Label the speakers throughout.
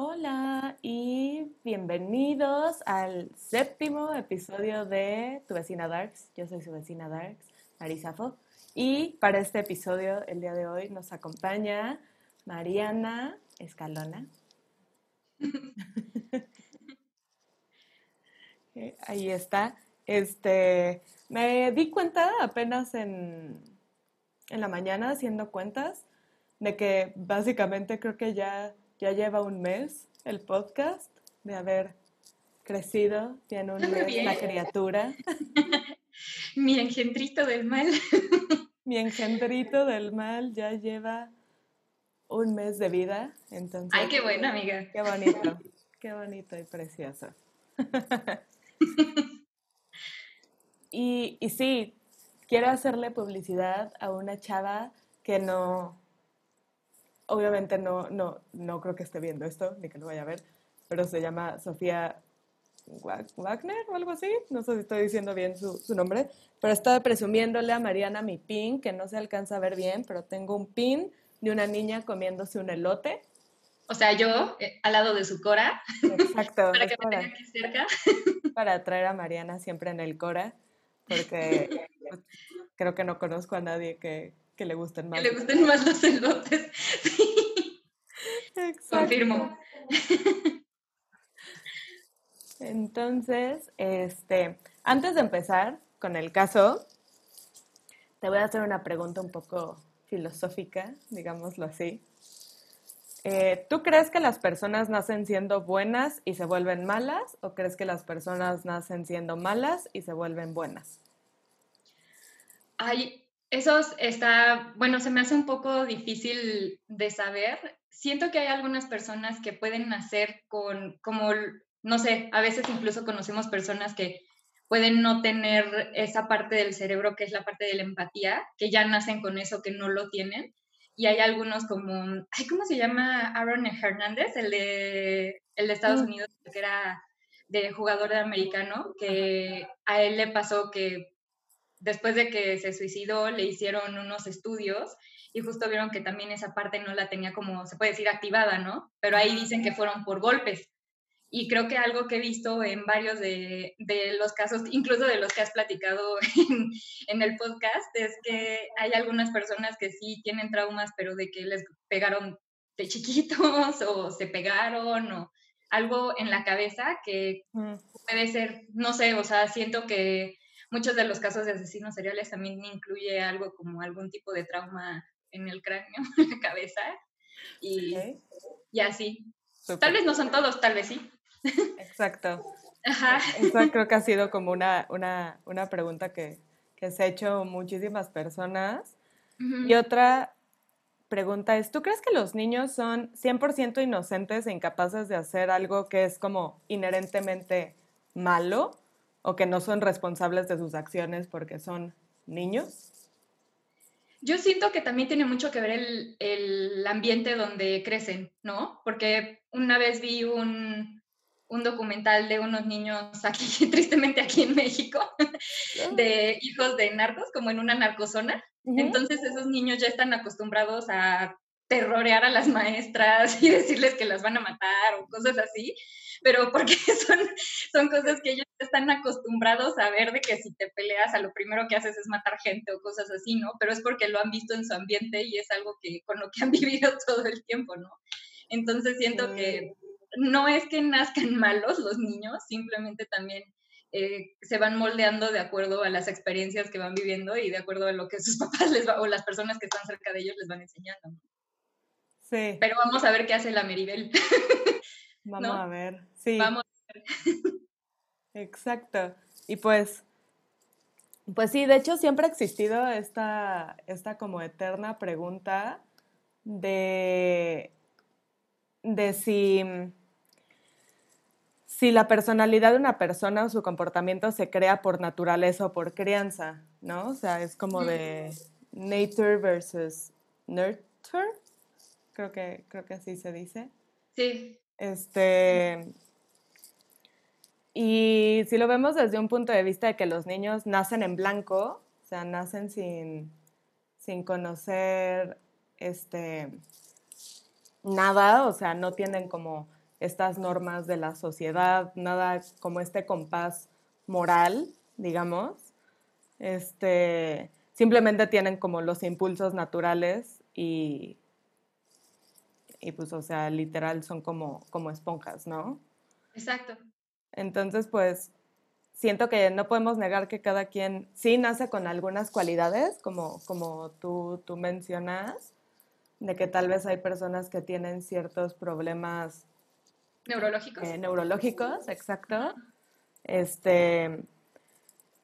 Speaker 1: Hola y bienvenidos al séptimo episodio de Tu vecina Darks. Yo soy su vecina Darks, Marisafo. Y para este episodio, el día de hoy, nos acompaña Mariana Escalona. Ahí está. Este, me di cuenta apenas en, en la mañana haciendo cuentas de que básicamente creo que ya, ya lleva un mes el podcast de haber crecido, tiene un mes la criatura.
Speaker 2: Mi engendrito del mal.
Speaker 1: Mi engendrito del mal ya lleva un mes de vida, entonces.
Speaker 2: Ay, qué bueno, amiga.
Speaker 1: Qué bonito, qué bonito y precioso. y, y sí, quiero hacerle publicidad a una chava que no, obviamente no, no, no creo que esté viendo esto, ni que lo vaya a ver, pero se llama Sofía Wagner o algo así, no sé si estoy diciendo bien su, su, nombre, pero estaba presumiéndole a Mariana mi pin, que no se alcanza a ver bien, pero tengo un pin de una niña comiéndose un elote.
Speaker 2: O sea, yo eh, al lado de su Cora. Exacto. para que me tenga aquí cerca.
Speaker 1: Para atraer a Mariana siempre en el Cora, porque creo que no conozco a nadie que, que le gusten más.
Speaker 2: Que le gusten más los elotes. Sí. Exacto. Confirmo.
Speaker 1: Entonces, este, antes de empezar con el caso, te voy a hacer una pregunta un poco filosófica, digámoslo así. Eh, ¿Tú crees que las personas nacen siendo buenas y se vuelven malas o crees que las personas nacen siendo malas y se vuelven buenas?
Speaker 2: Ay, eso está, bueno, se me hace un poco difícil de saber. Siento que hay algunas personas que pueden nacer con, como, no sé, a veces incluso conocemos personas que pueden no tener esa parte del cerebro que es la parte de la empatía, que ya nacen con eso, que no lo tienen. Y hay algunos como, ay, ¿cómo se llama? Aaron Hernández, el de, el de Estados mm. Unidos, que era de jugador de americano, que a él le pasó que después de que se suicidó le hicieron unos estudios y justo vieron que también esa parte no la tenía como, se puede decir, activada, ¿no? Pero ahí dicen que fueron por golpes. Y creo que algo que he visto en varios de, de los casos, incluso de los que has platicado en, en, el podcast, es que hay algunas personas que sí tienen traumas, pero de que les pegaron de chiquitos o se pegaron o algo en la cabeza que puede ser, no sé, o sea, siento que muchos de los casos de asesinos seriales también incluye algo como algún tipo de trauma en el cráneo, en la cabeza. Y, y así. Tal vez no son todos, tal vez sí.
Speaker 1: Exacto. Ajá. Eso creo que ha sido como una, una, una pregunta que, que, se ha hecho muchísimas personas. Y otra pregunta es, ¿tú crees que los niños son 100% inocentes e incapaces de hacer algo que es como inherentemente malo o que no son responsables de sus acciones porque son niños?
Speaker 2: Yo siento que también tiene mucho que ver el, el ambiente donde crecen, ¿no? Porque una vez vi un, un documental de unos niños aquí, tristemente aquí en México, de hijos de narcos, como en una narcozona. Entonces esos niños ya están acostumbrados a terrorear a las maestras y decirles que las van a matar o cosas así, pero porque son, son cosas que ellos están acostumbrados a ver de que si te peleas a lo primero que haces es matar gente o cosas así, ¿no? Pero es porque lo han visto en su ambiente y es algo que con lo que han vivido todo el tiempo, ¿no? Entonces siento que no es que nazcan malos los niños, simplemente también eh, se van moldeando de acuerdo a las experiencias que van viviendo y de acuerdo a lo que sus papás les va, o las personas que están cerca de ellos les van enseñando. Sí. Pero vamos a ver qué hace la Meribel.
Speaker 1: Vamos a ver, sí. Vamos a ver. Exacto. Y pues, pues sí, de hecho siempre ha existido esta, esta como eterna pregunta de, de si si la personalidad de una persona o su comportamiento se crea por naturaleza o por crianza, ¿no? O sea, es como de nature versus nurture, creo que, creo que así se dice.
Speaker 2: Sí.
Speaker 1: Este, y si lo vemos desde un punto de vista de que los niños nacen en blanco, o sea, nacen sin, sin conocer este, nada, o sea, no tienen como estas normas de la sociedad, nada como este compás moral, digamos. Este, simplemente tienen como los impulsos naturales y, y pues, o sea, literal son como, como esponjas, ¿no?
Speaker 2: Exacto.
Speaker 1: Entonces, pues, siento que no podemos negar que cada quien sí nace con algunas cualidades, como, como tú, tú mencionas, de que tal vez hay personas que tienen ciertos problemas
Speaker 2: neurológicos.
Speaker 1: Eh, neurológicos, exacto. Este,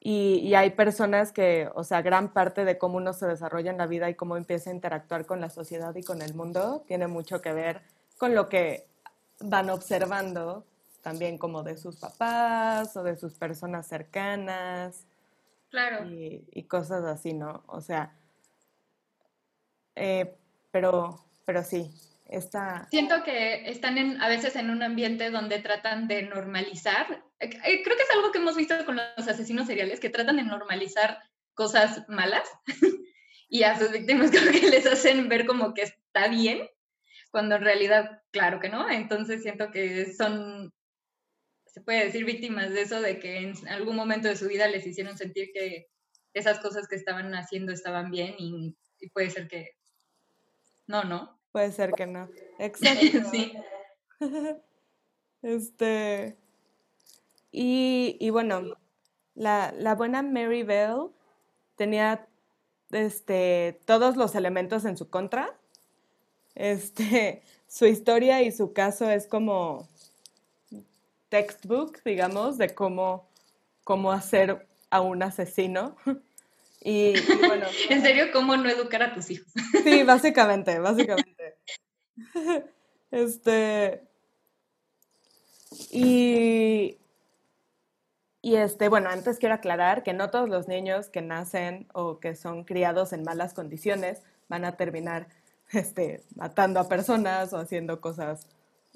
Speaker 1: y, y, hay personas que, o sea, gran parte de cómo uno se desarrolla en la vida y cómo empieza a interactuar con la sociedad y con el mundo tiene mucho que ver con lo que van observando también como de sus papás o de sus personas cercanas.
Speaker 2: Claro.
Speaker 1: Y, y cosas así, ¿no? O sea, eh, pero, pero sí, está...
Speaker 2: Siento que están en, a veces en un ambiente donde tratan de normalizar. Eh, creo que es algo que hemos visto con los asesinos seriales, que tratan de normalizar cosas malas y a sus víctimas creo que les hacen ver como que está bien, cuando en realidad, claro que no. Entonces siento que son, se puede decir, víctimas de eso, de que en algún momento de su vida les hicieron sentir que esas cosas que estaban haciendo estaban bien y, y puede ser que no, ¿no?
Speaker 1: Puede ser que no. Exacto.
Speaker 2: sí.
Speaker 1: Este. Y, y bueno, la, la, buena Mary Bell tenía este, todos los elementos en su contra. Este, su historia y su caso es como textbook, digamos, de cómo, cómo hacer a un asesino. Y, y bueno.
Speaker 2: ¿En serio cómo no educar a tus hijos?
Speaker 1: sí, básicamente, básicamente. Este. Y. Y este, bueno, antes quiero aclarar que no todos los niños que nacen o que son criados en malas condiciones van a terminar este, matando a personas o haciendo cosas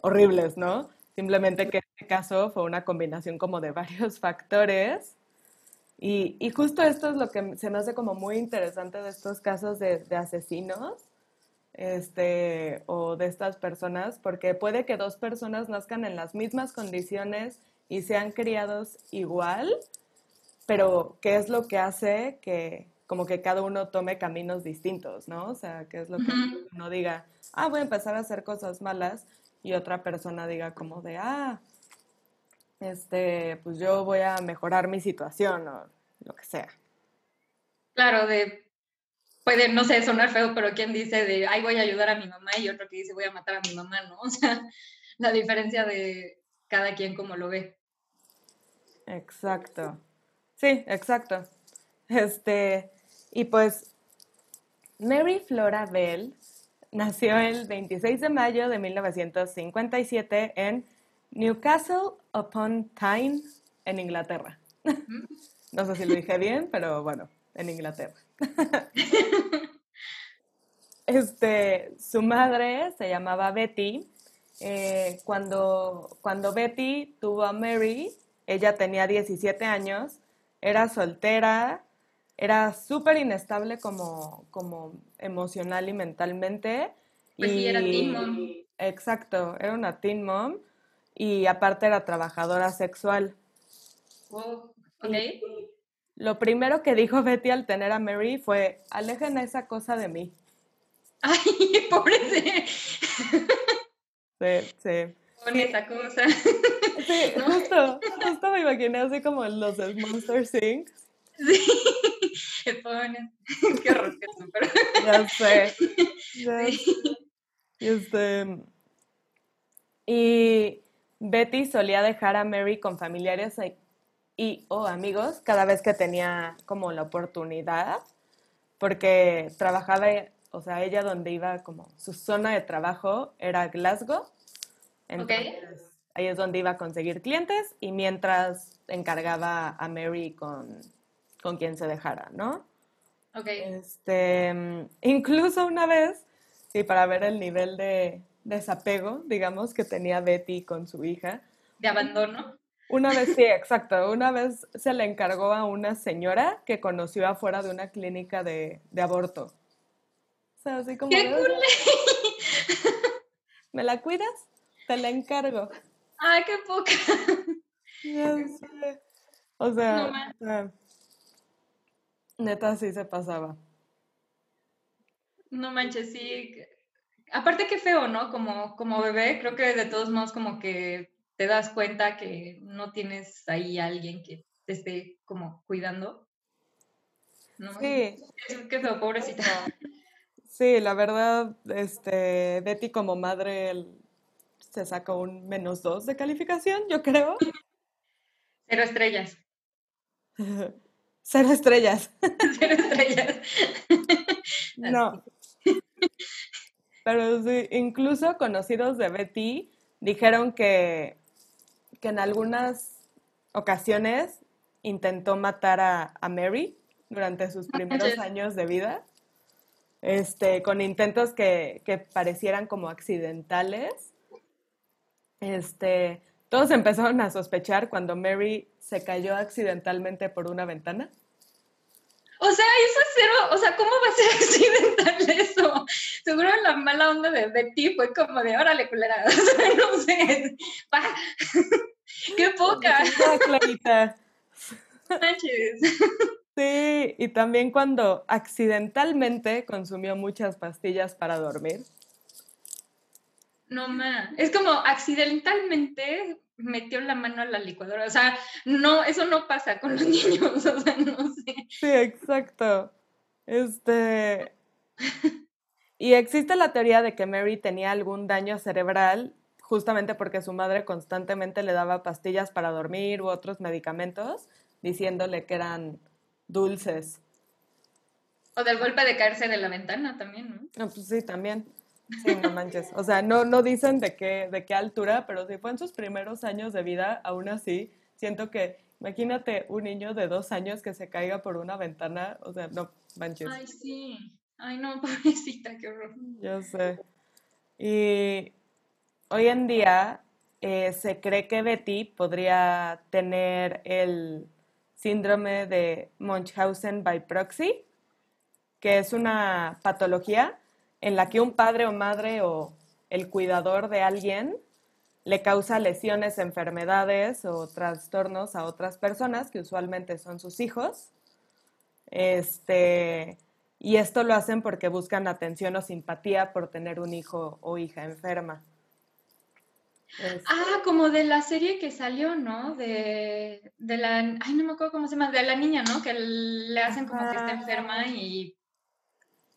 Speaker 1: horribles, ¿no? Simplemente que este caso fue una combinación como de varios factores y, y, justo esto es lo que se me hace como muy interesante de estos casos de, de, asesinos este, o de estas personas, porque puede que dos personas nazcan en las mismas condiciones y sean criados igual, pero ¿qué es lo que hace que como que cada uno tome caminos distintos, ¿no? O sea, ¿qué es lo que uno diga, ah, voy a empezar a hacer cosas malas y otra persona diga como de, ah, este, pues yo voy a mejorar mi situación o lo que sea.
Speaker 2: Claro, de, puede, no sé, sonar feo, pero quien dice de, ay, voy a ayudar a mi mamá y otro que dice, voy a matar a mi mamá, ¿no? O sea, la diferencia de cada quien como lo ve.
Speaker 1: Exacto. Sí, exacto. Este, y pues, Mary Flora Bell nació el 26 de mayo de 1957 en Newcastle upon Tyne, en Inglaterra. No sé si lo dije bien, pero bueno, en Inglaterra. Este, su madre se llamaba Betty. Eh, cuando, cuando Betty tuvo a Mary, ella tenía 17 años, era soltera, era súper inestable como, como emocional y mentalmente.
Speaker 2: Pues
Speaker 1: y,
Speaker 2: sí, era teen mom.
Speaker 1: Exacto, era una teen mom y aparte era trabajadora sexual.
Speaker 2: Oh, ok.
Speaker 1: Y lo primero que dijo Betty al tener a Mary fue, alejen a esa cosa de mí.
Speaker 2: Ay, pobre.
Speaker 1: Sí, sí.
Speaker 2: Con esa cosa.
Speaker 1: Sí, ¿No? justo, justo me imaginé así como los del Monster Inc.
Speaker 2: Sí, se ponen. Qué horror que son, pero...
Speaker 1: Ya sé. Ya sí. sé. Este, y Betty solía dejar a Mary con familiares y o amigos cada vez que tenía como la oportunidad, porque trabajaba, o sea, ella donde iba como su zona de trabajo era Glasgow. Entonces,
Speaker 2: okay.
Speaker 1: ahí es donde iba a conseguir clientes y mientras encargaba a Mary con, con quien se dejara, ¿no?
Speaker 2: Ok.
Speaker 1: Este, incluso una vez, sí, para ver el nivel de desapego, digamos, que tenía Betty con su hija.
Speaker 2: ¿De abandono?
Speaker 1: Una vez, sí, exacto. Una vez se le encargó a una señora que conoció afuera de una clínica de, de aborto. O sea, así como...
Speaker 2: ¡Qué cool!
Speaker 1: ¿Me la cuidas? Te la encargo.
Speaker 2: Ay, qué poca.
Speaker 1: Ya sé. O sea, no neta sí se pasaba.
Speaker 2: No manches, sí. Aparte qué feo, ¿no? Como, como bebé, creo que de todos modos como que te das cuenta que no tienes ahí alguien que te esté como cuidando. ¿no? Sí. Qué feo, pobrecita.
Speaker 1: Sí, la verdad, este, Betty como madre se sacó un menos dos de calificación, yo creo.
Speaker 2: Cero estrellas.
Speaker 1: Cero estrellas.
Speaker 2: Cero estrellas.
Speaker 1: no. Pero sí, incluso conocidos de Betty dijeron que, que en algunas ocasiones intentó matar a, a Mary durante sus primeros años de vida, este, con intentos que, que parecieran como accidentales. Este, todos empezaron a sospechar cuando Mary se cayó accidentalmente por una ventana.
Speaker 2: O sea, eso es cero, o sea, ¿cómo va a ser accidental eso? Seguro la mala onda de Betty fue como de, órale, culera, o sea, no sé, qué poca. Clarita.
Speaker 1: Sí, y también cuando accidentalmente consumió muchas pastillas para dormir.
Speaker 2: No, ma. Es como accidentalmente metió la mano a la licuadora. O sea, no, eso no pasa con los niños. O sea, no sé.
Speaker 1: Sí, exacto. Este. Y existe la teoría de que Mary tenía algún daño cerebral justamente porque su madre constantemente le daba pastillas para dormir u otros medicamentos, diciéndole que eran dulces.
Speaker 2: O del golpe de caerse de la ventana también, ¿no?
Speaker 1: No, pues sí, también. Sí, no manches. O sea, no, no dicen de qué, de qué altura, pero si fue en sus primeros años de vida, aún así, siento que, imagínate un niño de dos años que se caiga por una ventana, o sea, no manches.
Speaker 2: Ay, sí. Ay, no, pobrecita, qué horror.
Speaker 1: Yo sé. Y hoy en día eh, se cree que Betty podría tener el síndrome de Munchausen by proxy, que es una patología en la que un padre o madre o el cuidador de alguien le causa lesiones, enfermedades o trastornos a otras personas, que usualmente son sus hijos. Este, y esto lo hacen porque buscan atención o simpatía por tener un hijo o hija enferma.
Speaker 2: Ah, como de la serie que salió, ¿no? De, de, la, ay, no me acuerdo cómo se llama, de la niña, ¿no? Que le hacen como que está enferma y,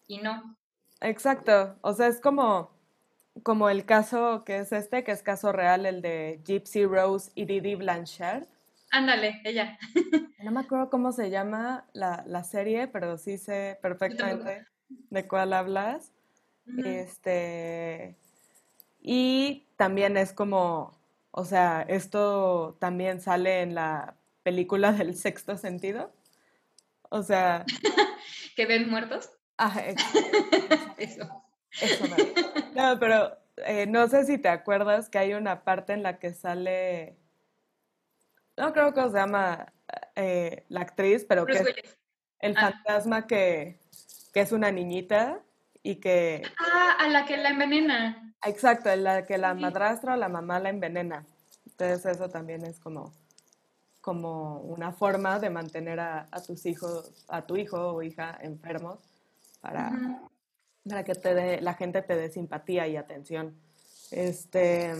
Speaker 2: y no.
Speaker 1: Exacto, o sea, es como, como el caso que es este, que es caso real, el de Gypsy Rose y Didi Blanchard.
Speaker 2: Ándale, ella.
Speaker 1: No me acuerdo cómo se llama la, la serie, pero sí sé perfectamente de cuál hablas. Este y también es como, o sea, esto también sale en la película del sexto sentido. O sea.
Speaker 2: ¿Que ven muertos?
Speaker 1: Ah, eso. Eso no. pero eh, no sé si te acuerdas que hay una parte en la que sale. No creo que se llama eh, la actriz, pero que es el ah. fantasma que, que es una niñita y que...
Speaker 2: Ah, a la que la envenena.
Speaker 1: Exacto, a la que la madrastra o la mamá la envenena. Entonces eso también es como, como una forma de mantener a, tus hijos, a tu hijo o hija enfermos para, para que te la gente te dé simpatía y atención. Este,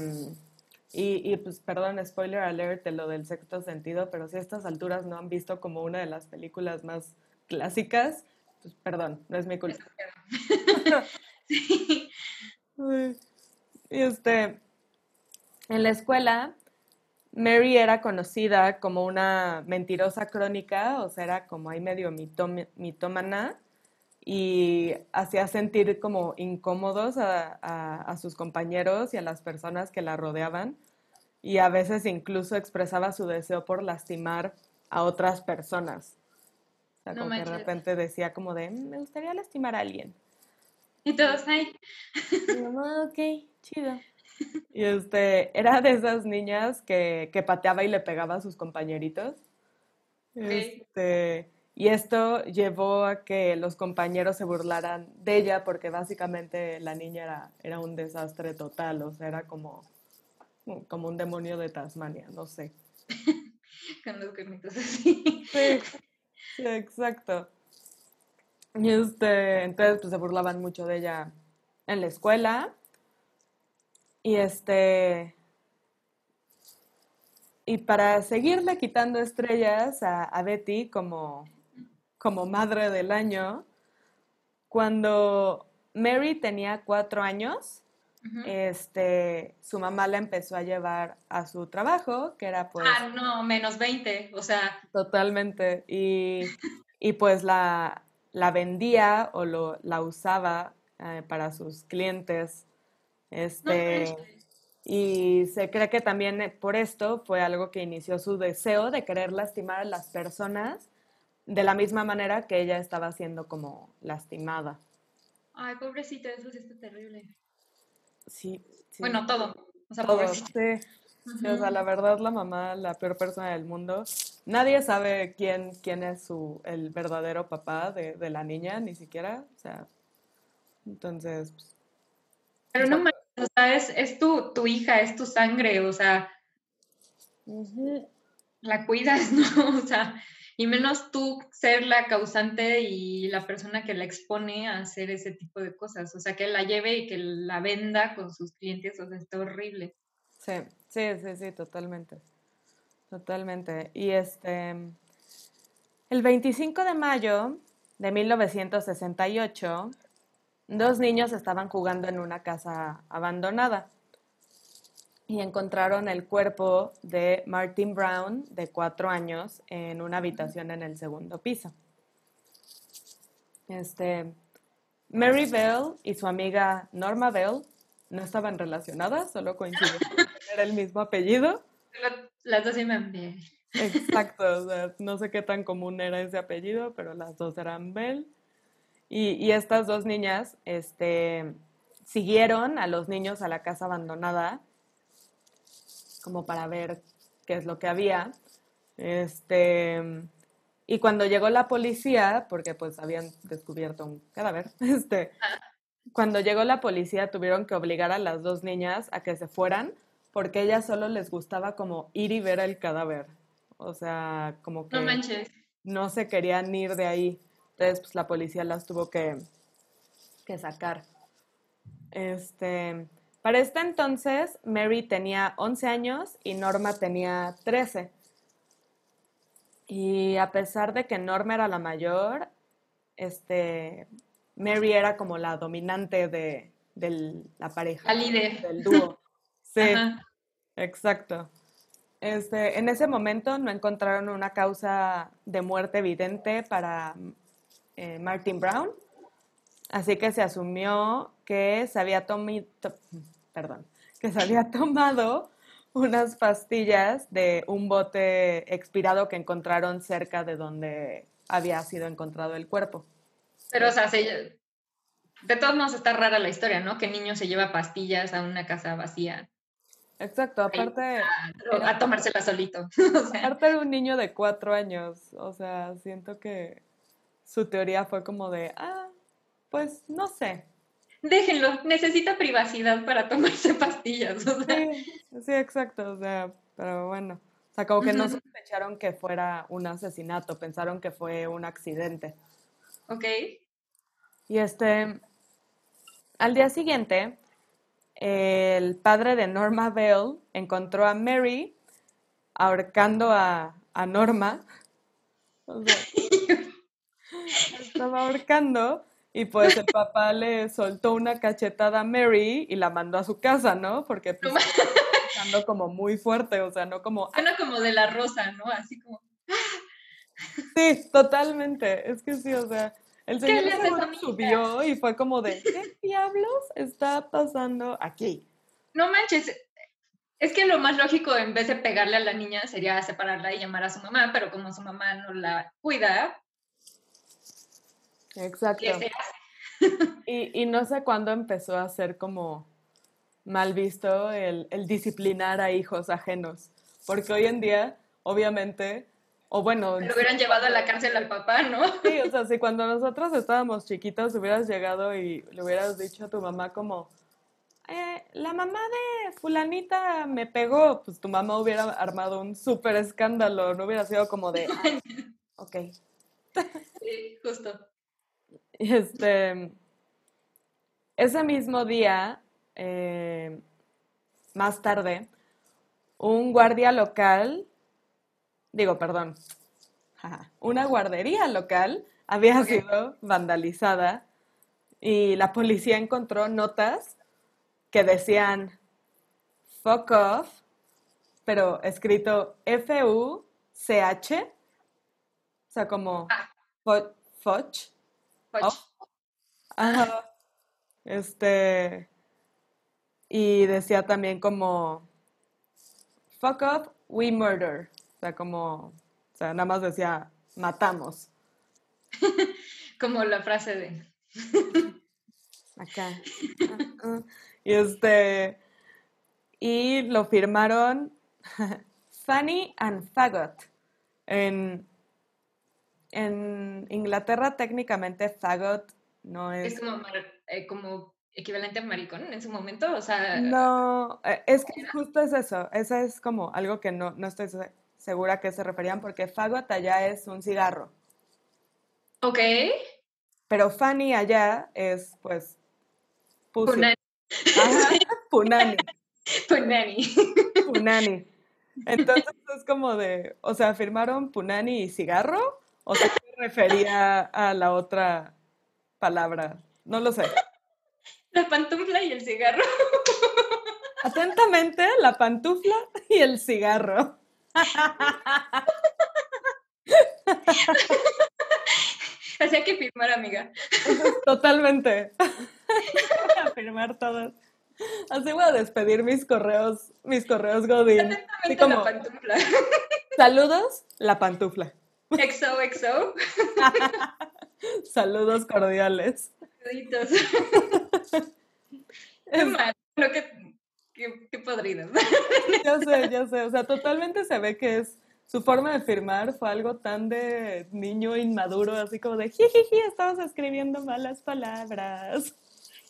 Speaker 1: y, y, pues, perdón, spoiler alert de lo del sexto sentido, pero si a estas alturas no han visto como una de las películas más clásicas, pues perdón, no es mi culpa. sí. Y este, en la escuela, Mary era conocida como una mentirosa crónica, o sea, era como ahí medio mitómana y hacía sentir como incómodos a, sus compañeros y a las personas que la rodeaban y a veces incluso expresaba su deseo por lastimar a otras personas. O sea, como que de repente decía como de, mm, me gustaría lastimar a alguien.
Speaker 2: Y todos, ahí.
Speaker 1: ok, chido. Y este, era de esas niñas que, que pateaba y le pegaba a sus compañeritos. Este, y esto llevó a que los compañeros se burlaran de ella porque básicamente la niña era, era un desastre total, o sea, era como como un demonio de Tasmania, no sé.
Speaker 2: Con los cuernitos así.
Speaker 1: Sí, sí, exacto. Y este, entonces pues se burlaban mucho de ella en la escuela. Y este, y para seguirle quitando estrellas a, a Betty como, como madre del año, cuando Mary tenía cuatro años, este, su mamá la empezó a llevar a su trabajo, que era pues...
Speaker 2: Ah, no, menos 20, o sea...
Speaker 1: Totalmente. Y, y pues la, la, vendía o lo, la usaba eh, para sus clientes. Este, y se cree que también eh, por esto fue algo que inició su deseo de querer lastimar a las personas de la misma manera que ella estaba siendo como lastimada.
Speaker 2: Ay, pobrecita, eso sí está terrible.
Speaker 1: Sí.
Speaker 2: Bueno, todo. O sea,
Speaker 1: todo, sí. o sea, la verdad, la mamá, la peor persona del mundo. Nadie sabe quién, quién es su, el verdadero papá de, de la niña, ni siquiera. O sea, entonces. Pues,
Speaker 2: Pero no me o sea, es, tu, tu, hija, es tu sangre, o sea, la cuidas, ¿no? O sea, y menos tú ser la causante y la persona que la expone a hacer ese tipo de cosas, o sea, que la lleve y que la venda con sus clientes, o sea, está horrible.
Speaker 1: Sí, sí, sí, sí, totalmente. Totalmente. Y este, el 25 de mayo de 1968, Dos niños estaban jugando en una casa abandonada y encontraron el cuerpo de Martin Brown, de cuatro años, en una habitación en el segundo piso. Este, Mary Bell y su amiga Norma Bell no estaban relacionadas, solo coincidieron era el mismo apellido.
Speaker 2: Las dos eran Bell.
Speaker 1: Exacto, no sé qué tan común era ese apellido, pero las dos eran Bell. Y, estas dos niñas este, siguieron a los niños a la casa abandonada, como para ver qué es lo que había. Este, y cuando llegó la policía, porque pues habían descubierto un cadáver, este, cuando llegó la policía tuvieron que obligar a las dos niñas a que se fueran porque ellas solo les gustaba como ir y ver el cadáver. O sea, como que
Speaker 2: no,
Speaker 1: no se querían ir de ahí. Entonces, pues la policía las tuvo que, que sacar. Este, para este entonces, Mary tenía 11 años y Norma tenía 13. Y a pesar de que Norma era la mayor, este, Mary era como la dominante de, la pareja.
Speaker 2: La líder.
Speaker 1: Del dúo. Sí, exacto. Este, en ese momento no encontraron una causa de muerte evidente para eh, Martin Brown. Así que se asumió que se había tomado, perdón, que se había tomado unas pastillas de un bote expirado que encontraron cerca de donde había sido encontrado el cuerpo.
Speaker 2: Pero, o sea, de todos modos está rara la historia, ¿no? Que niño se lleva pastillas a una casa vacía.
Speaker 1: Exacto, aparte...
Speaker 2: A, a tomársela solito.
Speaker 1: Aparte de un niño de cuatro años, o sea, siento que su teoría fue como de, ah, pues no sé.
Speaker 2: Déjenlo, necesita privacidad para tomarse pastillas.
Speaker 1: sí, exacto, o sea, pero bueno. O sea, como que no sospecharon que fuera un asesinato, pensaron que fue un accidente.
Speaker 2: Ok.
Speaker 1: Y este, al día siguiente, el padre de Norma Bell encontró a Mary ahorcando a, a Norma. O sea, estaba ahorcando y pues el papá le soltó una cachetada a Mary y la mandó a su casa, ¿no? Porque pues, estaba como muy fuerte, o sea, no como...
Speaker 2: Suena como de la rosa, ¿no? Así como...
Speaker 1: Sí, totalmente. Es que sí, o sea, el señor subió y fue como de, ¿qué diablos está pasando aquí?
Speaker 2: No manches, es que lo más lógico en vez de pegarle a la niña sería separarla y llamar a su mamá, pero como su mamá no la cuida,
Speaker 1: Exacto. Y, y, no sé cuándo empezó a ser como mal visto el, el, disciplinar a hijos ajenos, porque hoy en día, obviamente, o bueno...
Speaker 2: Lo hubieran llevado a la cárcel al papá, ¿no?
Speaker 1: Sí, o sea, si cuando nosotros estábamos chiquitos hubieras llegado y le hubieras dicho a tu mamá como, eh, la mamá de fulanita me pegó, pues tu mamá hubiera armado un súper escándalo, no hubiera sido como de, "Ah, ok.
Speaker 2: Sí, justo.
Speaker 1: Este, ese mismo día, eh, más tarde, un guardia local, digo, perdón, una guardería local había sido vandalizada y la policía encontró notas que decían fuck off, pero escrito F-U-C-H, o sea, como
Speaker 2: Ah. Poch.
Speaker 1: Oh. Ajá. Este. Y decía también como. Fuck off, we murder. O sea, como. O sea, nada más decía matamos.
Speaker 2: Como la frase de.
Speaker 1: Acá. Y este. Y lo firmaron Fanny and Faggot. En, en Inglaterra, técnicamente, Faggot no
Speaker 2: Es como, mar- eh, como equivalente a maricón en su momento. O sea,
Speaker 1: No, eh, es que justo es eso. Eso es como algo que no, no estoy se- segura a qué se referían, porque fagot allá es un cigarro,
Speaker 2: ok.
Speaker 1: pero Fanny allá es, pues, pussy.
Speaker 2: Punani.
Speaker 1: Ajá, punani,
Speaker 2: Punani.
Speaker 1: punani. Entonces es como de, o sea, firmaron punani y cigarro, o sea, ¿qué refería a la otra palabra? No lo sé.
Speaker 2: La pantufla y el cigarro.
Speaker 1: Atentamente, la pantufla y el cigarro.
Speaker 2: Hacía que firmar, amiga.
Speaker 1: Totalmente. Voy a firmar todas. Así voy a despedir mis correos, mis correos Godín. Así
Speaker 2: Atentamente
Speaker 1: como,
Speaker 2: la pantufla.
Speaker 1: saludos, la pantufla.
Speaker 2: Exo.
Speaker 1: Saludos cordiales.
Speaker 2: Deditos. Qué mal. Que. Qué, qué podrido.
Speaker 1: ya sé, ya sé. O sea, totalmente se ve que es su forma de firmar fue algo tan de niño inmaduro, así como de jijiji, estabas escribiendo malas palabras.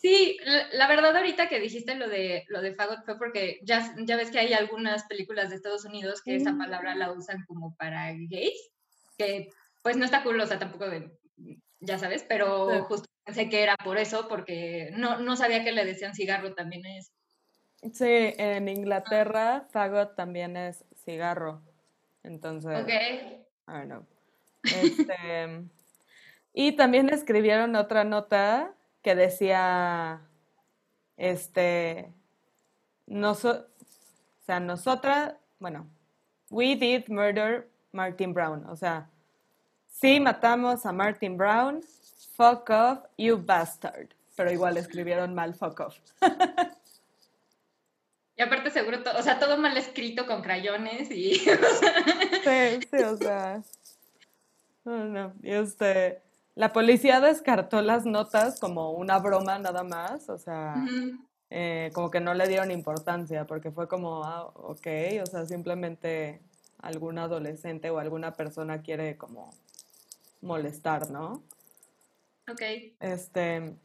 Speaker 2: Sí, la, la verdad ahorita que dijiste lo de lo de fagot fue porque ya, ya ves que hay algunas películas de Estados Unidos que esa palabra la usan como para gays, que pues no está cool, o sea, tampoco de, ya sabes, pero
Speaker 1: Sí.
Speaker 2: justo pensé que era por eso, porque no, no sabía que le decían cigarro también a eso.
Speaker 1: Sí, en Inglaterra, fagot también es cigarro. Entonces,
Speaker 2: Ok,
Speaker 1: I don't know. Este, y también escribieron otra nota que decía, este, noso- o sea, nosotras, bueno, we did murder Martin Brown, o sea, sí matamos a Martin Brown, fuck off, you bastard, pero igual escribieron mal fuck off.
Speaker 2: y aparte seguro, o sea, todo mal escrito con crayones y...
Speaker 1: Sí, sí, o sea. No, no. Y este. La policía descartó las notas como una broma nada más. O sea, eh, como que no le dieron importancia, porque fue como, ah, ok, o sea, simplemente algún adolescente o alguna persona quiere como molestar, ¿no?
Speaker 2: ok,
Speaker 1: Este,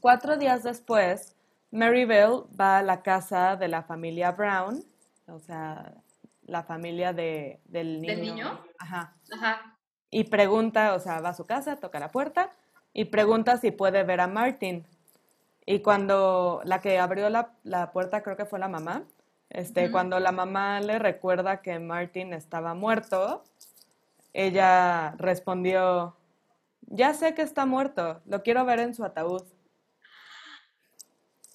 Speaker 1: cuatro días después, Marybelle va a la casa de la familia Brown, o sea, la familia de, del niño.
Speaker 2: ¿Del niño?
Speaker 1: Ajá.
Speaker 2: ajá,
Speaker 1: Y pregunta, o sea, va a su casa, toca la puerta y pregunta si puede ver a Martin. Y cuando la que abrió la, la puerta, creo que fue la mamá, este, cuando la mamá le recuerda que Martin estaba muerto, ella respondió, ya sé que está muerto, lo quiero ver en su ataúd.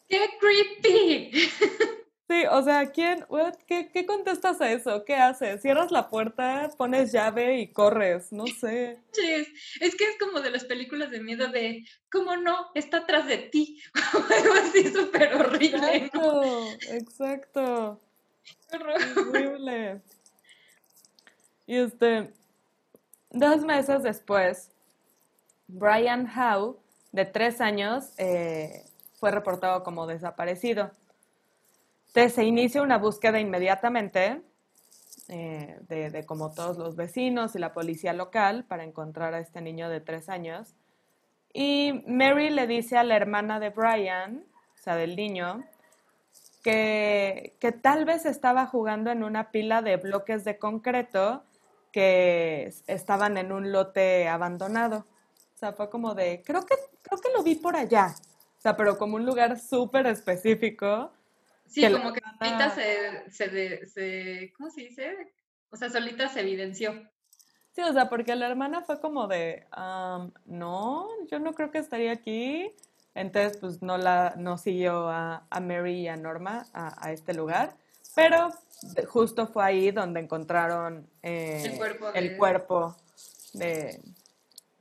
Speaker 2: ¡Qué creepy!
Speaker 1: Sí, o sea, ¿quién, what? ¿Qué, qué contestas a eso? ¿Qué haces? Cierras la puerta, pones llave y corres, no sé.
Speaker 2: Es que es como de las películas de miedo de, ¿cómo no? Está atrás de ti. O algo así súper horrible, ¿no?
Speaker 1: Exacto,
Speaker 2: horror.
Speaker 1: Horrible. Y este, dos meses después, Brian Howe, de tres años, eh, fue reportado como desaparecido. Entonces se inicia una búsqueda inmediatamente eh, de, de como todos los vecinos y la policía local para encontrar a este niño de tres años. Y Mary le dice a la hermana de Brian o sea, del niño, que, que tal vez estaba jugando en una pila de bloques de concreto que estaban en un lote abandonado. O sea, fue como de, creo que, creo que lo vi por allá. O sea, pero como un lugar súper específico.
Speaker 2: Sí, como que solita se, se, se, ¿cómo se dice? O sea, solita se evidenció.
Speaker 1: Sí, o sea, porque la hermana fue como de, no, yo no creo que estaría aquí. Entonces, pues no, la, no siguió a, a Mary y a Norma a, a, este lugar. Pero justo fue ahí donde encontraron eh,
Speaker 2: el cuerpo,
Speaker 1: de... el cuerpo de,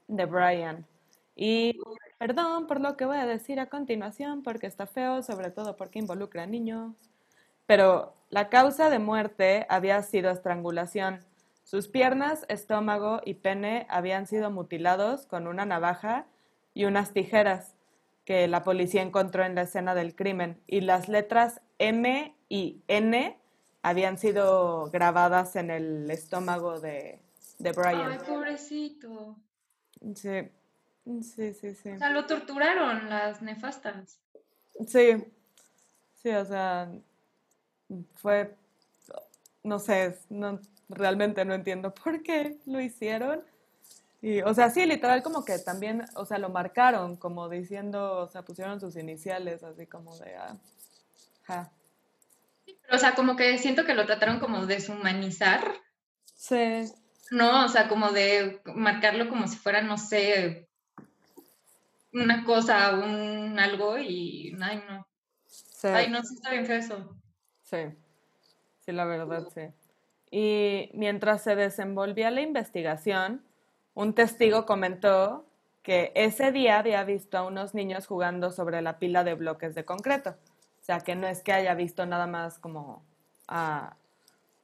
Speaker 1: de Brian. Y perdón por lo que voy a decir a continuación, porque está feo, sobre todo porque involucra a niños. Pero la causa de muerte había sido estrangulación. Sus piernas, estómago y pene habían sido mutilados con una navaja y unas tijeras que la policía encontró en la escena del crimen. Y las letras M y N habían sido grabadas en el estómago de, de Brian.
Speaker 2: Ay, pobrecito.
Speaker 1: Sí, sí, sí, sí.
Speaker 2: O sea, lo torturaron las nefastas.
Speaker 1: Sí, sí, o sea, fue, no sé, no, realmente no entiendo por qué lo hicieron. Y, o sea, sí, literal como que también, o sea, lo marcaron como diciendo, o sea, pusieron sus iniciales así como de, ah, ja.
Speaker 2: O sea, como que siento que lo trataron como deshumanizar.
Speaker 1: Sí.
Speaker 2: No, o sea, como de marcarlo como si fuera, no sé, una cosa, un algo y, ay, no. Sí. Ay, no, sí está bien feo eso.
Speaker 1: Sí, sí, la verdad, sí. Y mientras se desenvolvía la investigación, un testigo comentó que ese día había visto a unos niños jugando sobre la pila de bloques de concreto. O sea, que no es que haya visto nada más como a...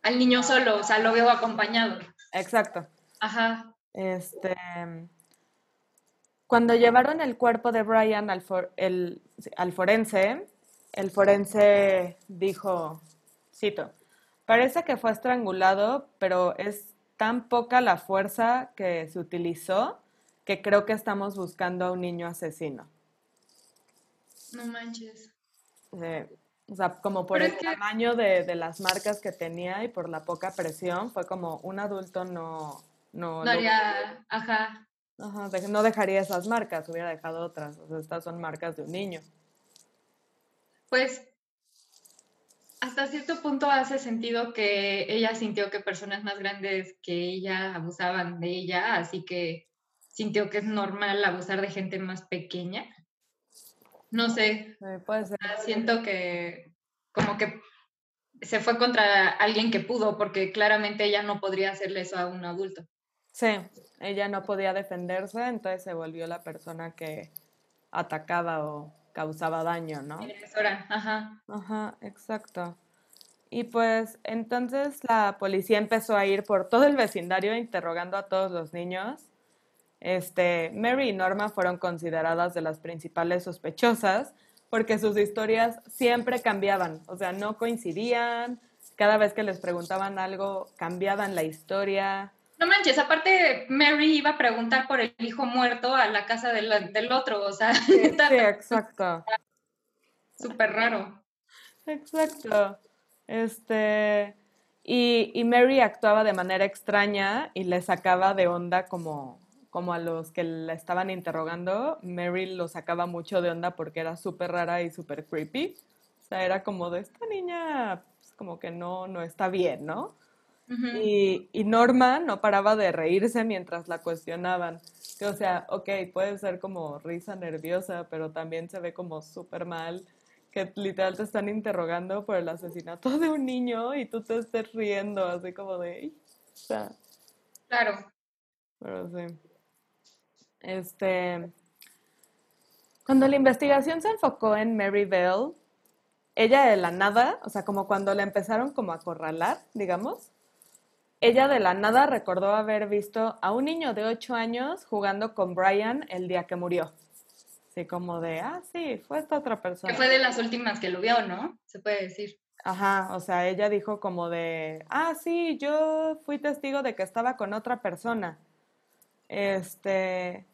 Speaker 2: Al niño solo, o sea, lo veo acompañado.
Speaker 1: Exacto.
Speaker 2: Ajá.
Speaker 1: Este, cuando llevaron el cuerpo de Brian al, for, el, al forense, el forense dijo, cito, parece que fue estrangulado, pero es tan poca la fuerza que se utilizó que creo que estamos buscando a un niño asesino.
Speaker 2: No manches.
Speaker 1: O sea, como por el tamaño de, de, las marcas que tenía y por la poca presión, fue como un adulto no... No,
Speaker 2: no haría, ajá.
Speaker 1: Ajá, no dejaría esas marcas, hubiera dejado otras. O sea, estas son marcas de un niño.
Speaker 2: Pues hasta cierto punto hace sentido que ella sintió que personas más grandes que ella abusaban de ella, así que sintió que es normal abusar de gente más pequeña. No sé.
Speaker 1: puede ser.
Speaker 2: Siento que como que se fue contra alguien que pudo, porque claramente ella no podría hacerle eso a un adulto.
Speaker 1: Sí, ella no podía defenderse, entonces se volvió la persona que atacaba o causaba daño, ¿no?
Speaker 2: Ajá.
Speaker 1: Ajá, exacto. Y pues entonces la policía empezó a ir por todo el vecindario interrogando a todos los niños este, Mary y Norma fueron consideradas de las principales sospechosas porque sus historias siempre cambiaban, o sea, no coincidían, cada vez que les preguntaban algo cambiaban la historia.
Speaker 2: No manches, aparte Mary iba a preguntar por el hijo muerto a la casa del, del otro, o sea.
Speaker 1: Sí, sí exacto.
Speaker 2: Súper raro.
Speaker 1: Exacto. Este, y, y Mary actuaba de manera extraña y le sacaba de onda como como a los que la estaban interrogando, Mary lo sacaba mucho de onda porque era súper rara y súper creepy. O sea, era como de esta niña, pues, como que no, no está bien, ¿no? Y, y, Norma no paraba de reírse mientras la cuestionaban. Que, o sea, ok, puede ser como risa nerviosa, pero también se ve como súper mal que literal te están interrogando por el asesinato de un niño y tú te estés riendo, así como de... O sea,
Speaker 2: claro.
Speaker 1: Pero sí. Este, cuando la investigación se enfocó en Mary Bell, ella de la nada, o sea, como cuando la empezaron como a acorralar, digamos, ella de la nada recordó haber visto a un niño de 8 años jugando con Brian el día que murió. Así como de, ah, sí, fue esta otra persona.
Speaker 2: Que fue de las últimas que lo vio, ¿no? Se puede decir.
Speaker 1: Ajá, o sea, ella dijo como de, ah, sí, yo fui testigo de que estaba con otra persona. Este,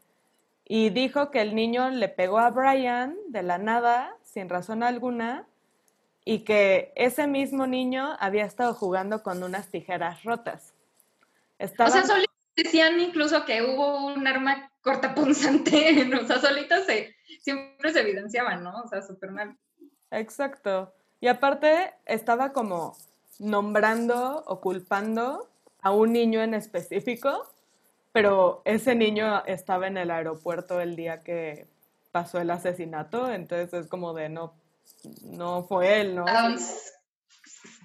Speaker 1: y dijo que el niño le pegó a Brian de la nada, sin razón alguna, y que ese mismo niño había estado jugando con unas tijeras rotas.
Speaker 2: O sea, solitos decían incluso que hubo un arma cortapunzante, o sea, solitos se, siempre se evidenciaban, ¿no? O sea, súper mal.
Speaker 1: Exacto. Y aparte estaba como nombrando o culpando a un niño en específico, pero ese niño estaba en el aeropuerto el día que pasó el asesinato, entonces es como de no, no fue él, ¿no?
Speaker 2: Ah,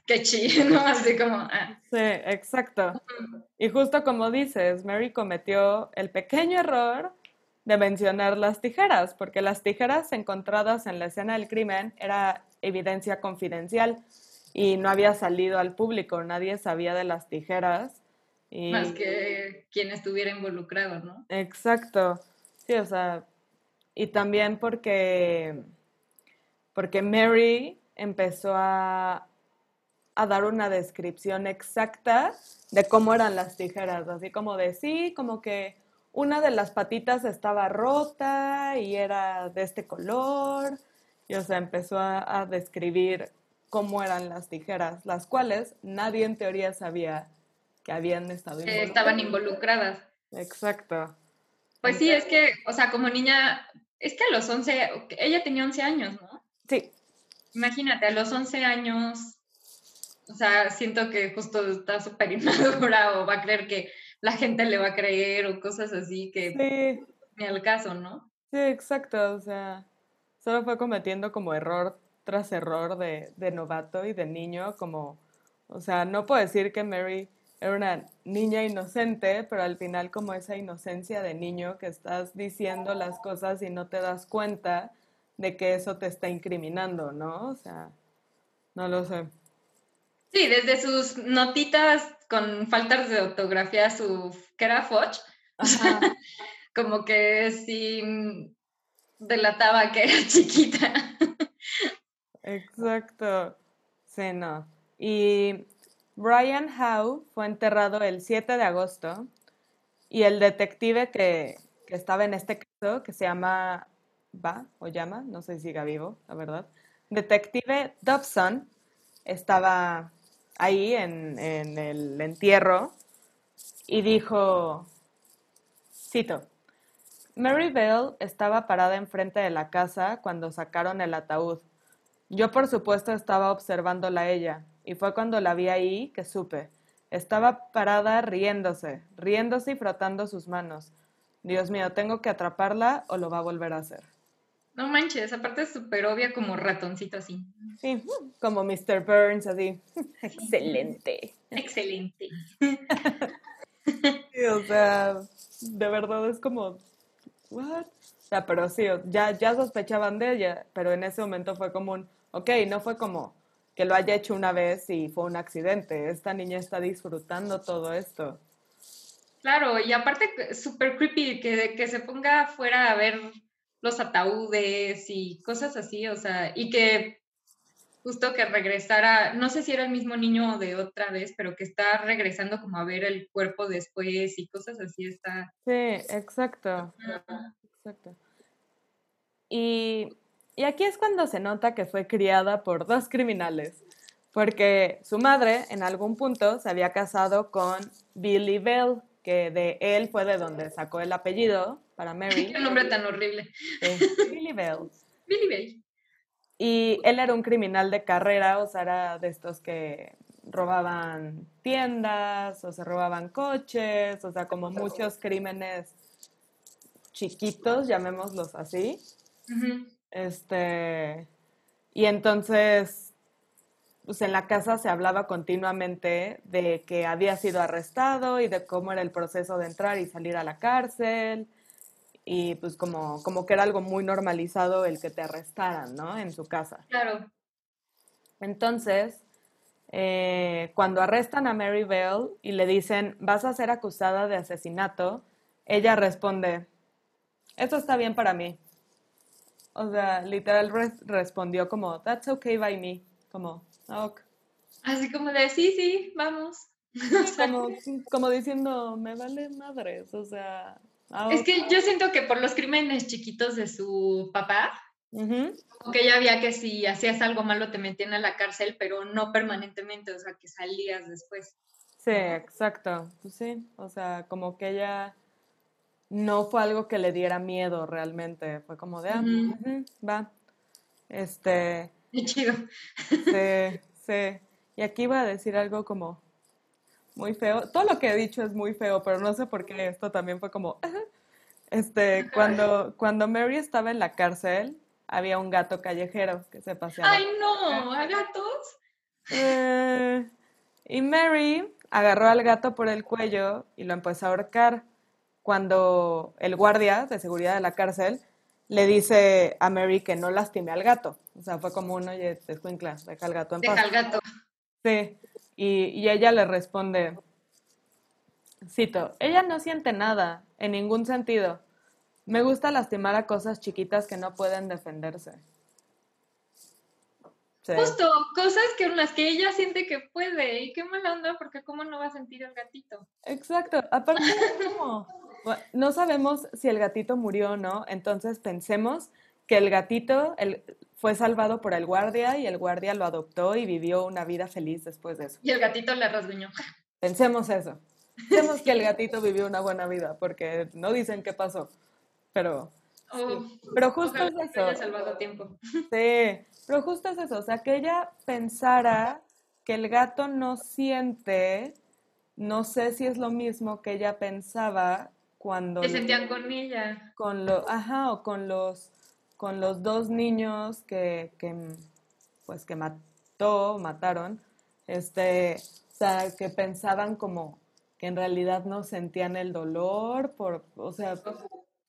Speaker 2: qué chido, ¿no? Así como... Ah.
Speaker 1: Sí, exacto. Y justo como dices, Mary cometió el pequeño error de mencionar las tijeras, porque las tijeras encontradas en la escena del crimen era evidencia confidencial y no había salido al público, nadie sabía de las tijeras. Y...
Speaker 2: Más que quien estuviera involucrado, ¿no?
Speaker 1: Exacto, sí, o sea, y también porque, porque Mary empezó a, a dar una descripción exacta de cómo eran las tijeras, así como de sí, como que una de las patitas estaba rota y era de este color, y o sea, empezó a, describir cómo eran las tijeras, las cuales nadie en teoría sabía que habían estado
Speaker 2: involucradas. estaban involucradas.
Speaker 1: Exacto.
Speaker 2: Pues sí, es que, o sea, como niña, es que a los 11, ella tenía 11 años, ¿no?
Speaker 1: Sí.
Speaker 2: Imagínate, a los 11 años, o sea, siento que justo está súper inmadura o va a creer que la gente le va a creer o cosas así que sí. ni al caso, ¿no?
Speaker 1: Sí, exacto, o sea, solo fue cometiendo como error tras error de, de novato y de niño, como, o sea, no puedo decir que Mary era una niña inocente, pero al final como esa inocencia de niño que estás diciendo las cosas y no te das cuenta de que eso te está incriminando, ¿no? O sea, no lo sé.
Speaker 2: Sí, desde sus notitas con faltas de ortografía, su que era Foch, como que sí delataba que era chiquita.
Speaker 1: Exacto. Sí, no. Y Brian Howe fue enterrado el 7 de agosto y el detective que, estaba en este caso, que se llama, va o llama, no sé si siga vivo, la verdad, detective Dobson, estaba ahí en, en el entierro y dijo, cito, Mary Bell estaba parada enfrente de la casa cuando sacaron el ataúd. Yo, por supuesto, estaba observándola a ella, y fue cuando la vi ahí que supe. Estaba parada riéndose, riéndose y frotando sus manos. Dios mío, tengo que atraparla o lo va a volver a hacer.
Speaker 2: No manches, aparte es súper obvia como ratoncito así.
Speaker 1: Sí, como Mr. Burns, así. Excelente.
Speaker 2: Excelente.
Speaker 1: o sea, de verdad es como, ¿what? O sea, pero sí, ya, ya sospechaban de ella, pero en ese momento fue como un, ok, no fue como que lo haya hecho una vez y fue un accidente. Esta niña está disfrutando todo esto.
Speaker 2: Claro, y aparte súper creepy que, que se ponga afuera a ver los ataúdes y cosas así, o sea, y que justo que regresara, no sé si era el mismo niño de otra vez, pero que está regresando como a ver el cuerpo después y cosas así está.
Speaker 1: Sí, exacto. Exacto. Y, y aquí es cuando se nota que fue criada por dos criminales, porque su madre en algún punto se había casado con Billy Bell, que de él fue de donde sacó el apellido para Mary.
Speaker 2: Qué nombre tan horrible.
Speaker 1: Billy Bell.
Speaker 2: Billy Bell.
Speaker 1: Y él era un criminal de carrera, o sea, era de estos que robaban tiendas o se robaban coches, o sea, como muchos crímenes chiquitos, llamémoslos así. Este, y entonces, pues en la casa se hablaba continuamente de que había sido arrestado y de cómo era el proceso de entrar y salir a la cárcel y pues como, como que era algo muy normalizado el que te arrestaran, ¿no? En su casa.
Speaker 2: Claro.
Speaker 1: Entonces, eh, cuando arrestan a Mary Bell y le dicen, vas a ser acusada de asesinato, ella responde, eso está bien para mí. O sea, literal respondió como, that's okay by me, como, ok.
Speaker 2: Así como de, sí, sí, vamos.
Speaker 1: como, como diciendo, me vale madres, o sea,
Speaker 2: Ah, es que yo siento que por los crímenes chiquitos de su papá, como que ella había que si hacías algo malo te metían a la cárcel, pero no permanentemente, o sea, que salías después.
Speaker 1: Sí, exacto. Pues sí, o sea, como que ella no fue algo que le diera miedo realmente, fue como de, ah, va. Este.
Speaker 2: Qué chido.
Speaker 1: Sí, sí. Y aquí iba a decir algo como muy feo. Todo lo que he dicho es muy feo, pero no sé por qué esto también fue como. Este, cuando, cuando Mary estaba en la cárcel, había un gato callejero que se paseaba.
Speaker 2: ¡Ay, no! ¿A gatos?
Speaker 1: Eh, y Mary agarró al gato por el cuello y lo empezó a ahorcar. Cuando el guardia de seguridad de la cárcel le dice a Mary que no lastime al gato. O sea, fue como uno, oye, descuincla, deja al gato en
Speaker 2: paz. Deja al gato.
Speaker 1: Sí, y, y ella le responde, cito, ella no siente nada, en ningún sentido. Me gusta lastimar a cosas chiquitas que no pueden defenderse.
Speaker 2: Justo, cosas que las que ella siente que puede. Y qué mala onda, porque cómo no va a sentir el gatito.
Speaker 1: Exacto. Aparte, no sabemos si el gatito murió o no, entonces pensemos que el gatito fue salvado por el guardia y el guardia lo adoptó y vivió una vida feliz después de eso.
Speaker 2: Y el gatito le rasguñó.
Speaker 1: Pensemos eso. Pensemos que el gatito vivió una buena vida, porque no dicen qué pasó, pero...
Speaker 2: Oh,
Speaker 1: pero justo es eso.
Speaker 2: salvado tiempo.
Speaker 1: Sí, pero justo es eso, o sea, que ella pensara que el gato no siente, no sé si es lo mismo que ella pensaba cuando...
Speaker 2: Se sentían con ella.
Speaker 1: Con lo, ajá, o con los, con los dos niños que, que, pues que mató, mataron, este, o sea, que pensaban como que en realidad no sentían el dolor, por, o sea,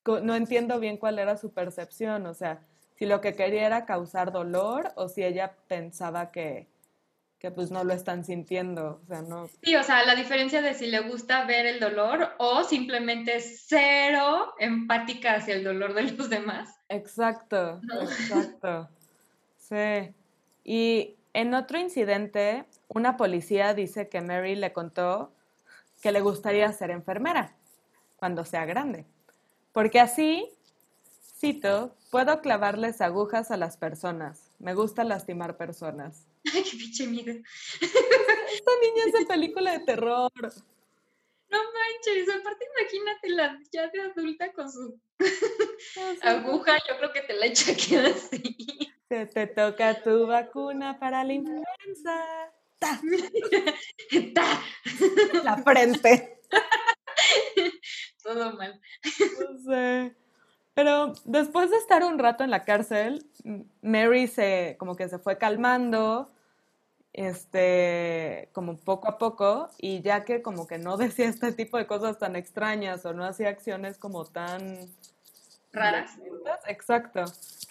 Speaker 1: no entiendo bien cuál era su percepción, o sea, si lo que quería era causar dolor o si ella pensaba que, que pues no lo están sintiendo, o sea, no.
Speaker 2: Sí, o sea, la diferencia de si le gusta ver el dolor o simplemente cero empática hacia el dolor de los demás.
Speaker 1: Exacto, exacto. Sí. Y en otro incidente, una policía dice que Mary le contó que le gustaría ser enfermera cuando sea grande, porque así Cito, puedo clavarles agujas a las personas. Me gusta lastimar personas.
Speaker 2: Ay, qué pinche miedo.
Speaker 1: Esta niña es de película de terror.
Speaker 2: No manches, aparte imagínatela ya de adulta con su aguja, yo creo que te la echa aquí así.
Speaker 1: Se te toca tu vacuna para la influenza. ¡Ta!
Speaker 2: ¡Ta!
Speaker 1: La frente.
Speaker 2: Todo mal.
Speaker 1: No sé. Pero después de estar un rato en la cárcel, Mary se como que se fue calmando, este, como poco a poco, y ya que como que no decía este tipo de cosas tan extrañas o no hacía acciones como tan
Speaker 2: raras.
Speaker 1: Exacto.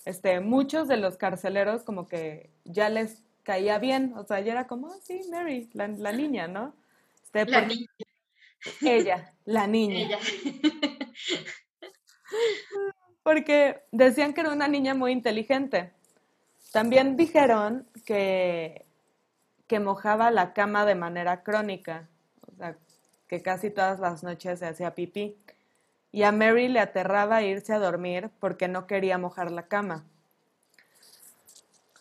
Speaker 1: Este, muchos de los carceleros como que ya les caía bien, o sea, ya era como, ah, sí, Mary, la, niña, ¿no?
Speaker 2: Este, la niña.
Speaker 1: Ella, la niña. Ella. porque decían que era una niña muy inteligente. También dijeron que, que mojaba la cama de manera crónica, o sea, que casi todas las noches se hacía pipí. Y a Mary le aterraba irse a dormir porque no quería mojar la cama.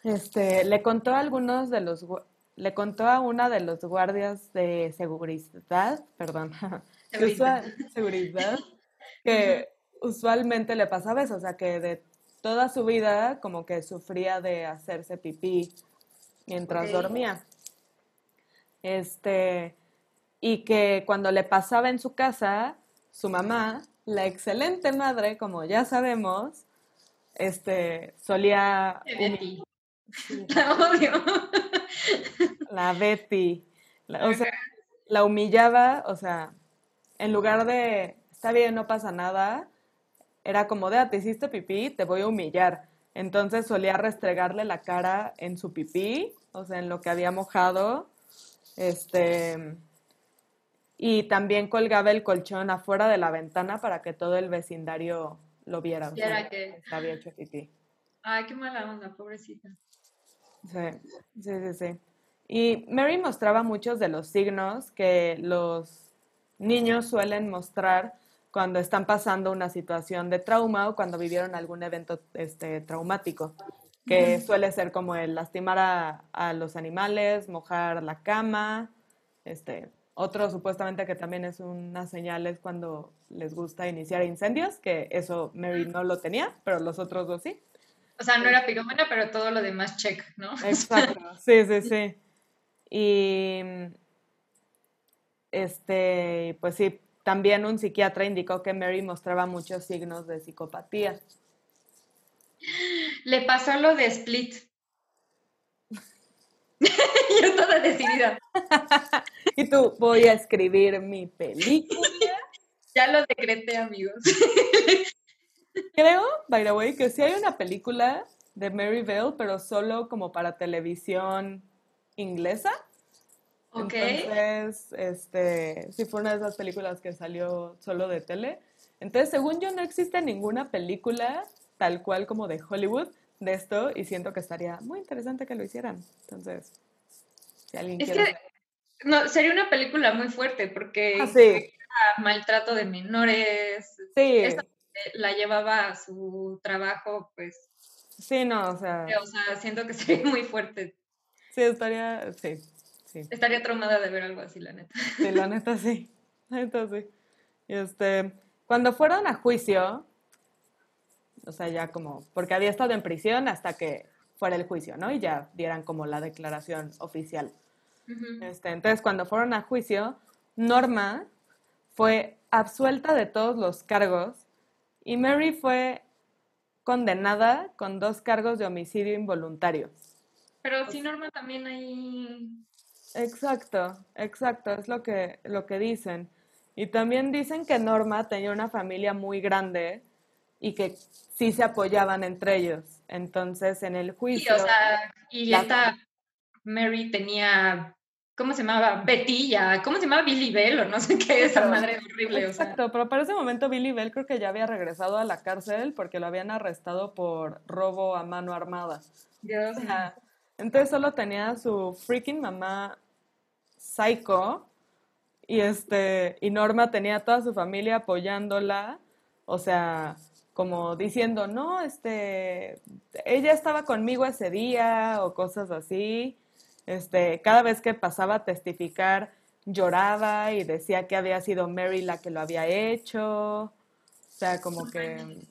Speaker 1: Este, le contó a algunos de los le contó a una de los guardias de seguridad, perdón, seguridad, que usualmente le pasaba eso, o sea, que de toda su vida como que sufría de hacerse pipí mientras dormía. Este, y que cuando le pasaba en su casa, su mamá, la excelente madre, como ya sabemos, este, solía...
Speaker 2: Betty. La odio.
Speaker 1: La Betty. o sea, la humillaba, o sea, en lugar de, está bien, no pasa nada, era como de, ah, te hiciste pipí, te voy a humillar. Entonces solía restregarle la cara en su pipí, o sea, en lo que había mojado. Este, y también colgaba el colchón afuera de la ventana para que todo el vecindario lo viera.
Speaker 2: O sea, que
Speaker 1: había hecho pipí.
Speaker 2: Ay, qué mala onda, pobrecita.
Speaker 1: Sí, sí, sí, sí. Y Mary mostraba muchos de los signos que los niños suelen mostrar cuando están pasando una situación de trauma o cuando vivieron algún evento este, traumático, que suele ser como el lastimar a, a, los animales, mojar la cama, este, otro supuestamente que también es una señal es cuando les gusta iniciar incendios, que eso Mary no lo tenía, pero los otros dos sí.
Speaker 2: O sea, no era pirómana, pero todo lo demás check, ¿no?
Speaker 1: Exacto, sí, sí, sí. Y este, pues sí, también un psiquiatra indicó que Mary mostraba muchos signos de psicopatía.
Speaker 2: Le pasó lo de Split. Yo toda decidida.
Speaker 1: y tú, voy a escribir mi película.
Speaker 2: ya lo decreté, amigos.
Speaker 1: Creo, by the way, que sí hay una película de Mary Bell, pero solo como para televisión inglesa. Ok. Entonces, este, sí fue una de esas películas que salió solo de tele. Entonces, según yo, no existe ninguna película tal cual como de Hollywood de esto y siento que estaría muy interesante que lo hicieran. Entonces, si alguien
Speaker 2: es Que, no, sería una película muy fuerte porque ah, maltrato de menores. Sí. la llevaba a su trabajo, pues.
Speaker 1: Sí, no, o sea.
Speaker 2: O sea, siento que sería muy fuerte.
Speaker 1: Sí, estaría, sí, sí.
Speaker 2: Estaría traumada de ver algo así, la neta.
Speaker 1: Sí, la neta sí. La neta sí. Este, cuando fueron a juicio, o sea, ya como, porque había estado en prisión hasta que fuera el juicio, ¿no? Y ya dieran como la declaración oficial. este, entonces, cuando fueron a juicio, Norma fue absuelta de todos los cargos y Mary fue condenada con dos cargos de homicidio involuntario.
Speaker 2: Pero sí, Norma también hay...
Speaker 1: Exacto, exacto, es lo que, lo que dicen. Y también dicen que Norma tenía una familia muy grande y que sí se apoyaban entre ellos. Entonces, en el juicio...
Speaker 2: Sí, o sea, y esta Mary tenía, ¿cómo se llamaba? Betilla, ¿cómo se llamaba? Billy Bell o no sé qué, esa madre horrible.
Speaker 1: Exacto, pero para ese momento Billy Bell creo que ya había regresado a la cárcel porque lo habían arrestado por robo a mano armada.
Speaker 2: Dios.
Speaker 1: entonces solo tenía a su freaking mamá psycho y este y Norma tenía a toda su familia apoyándola, o sea, como diciendo, no, este, ella estaba conmigo ese día o cosas así. Este, cada vez que pasaba a testificar, lloraba y decía que había sido Mary la que lo había hecho. O sea, como que...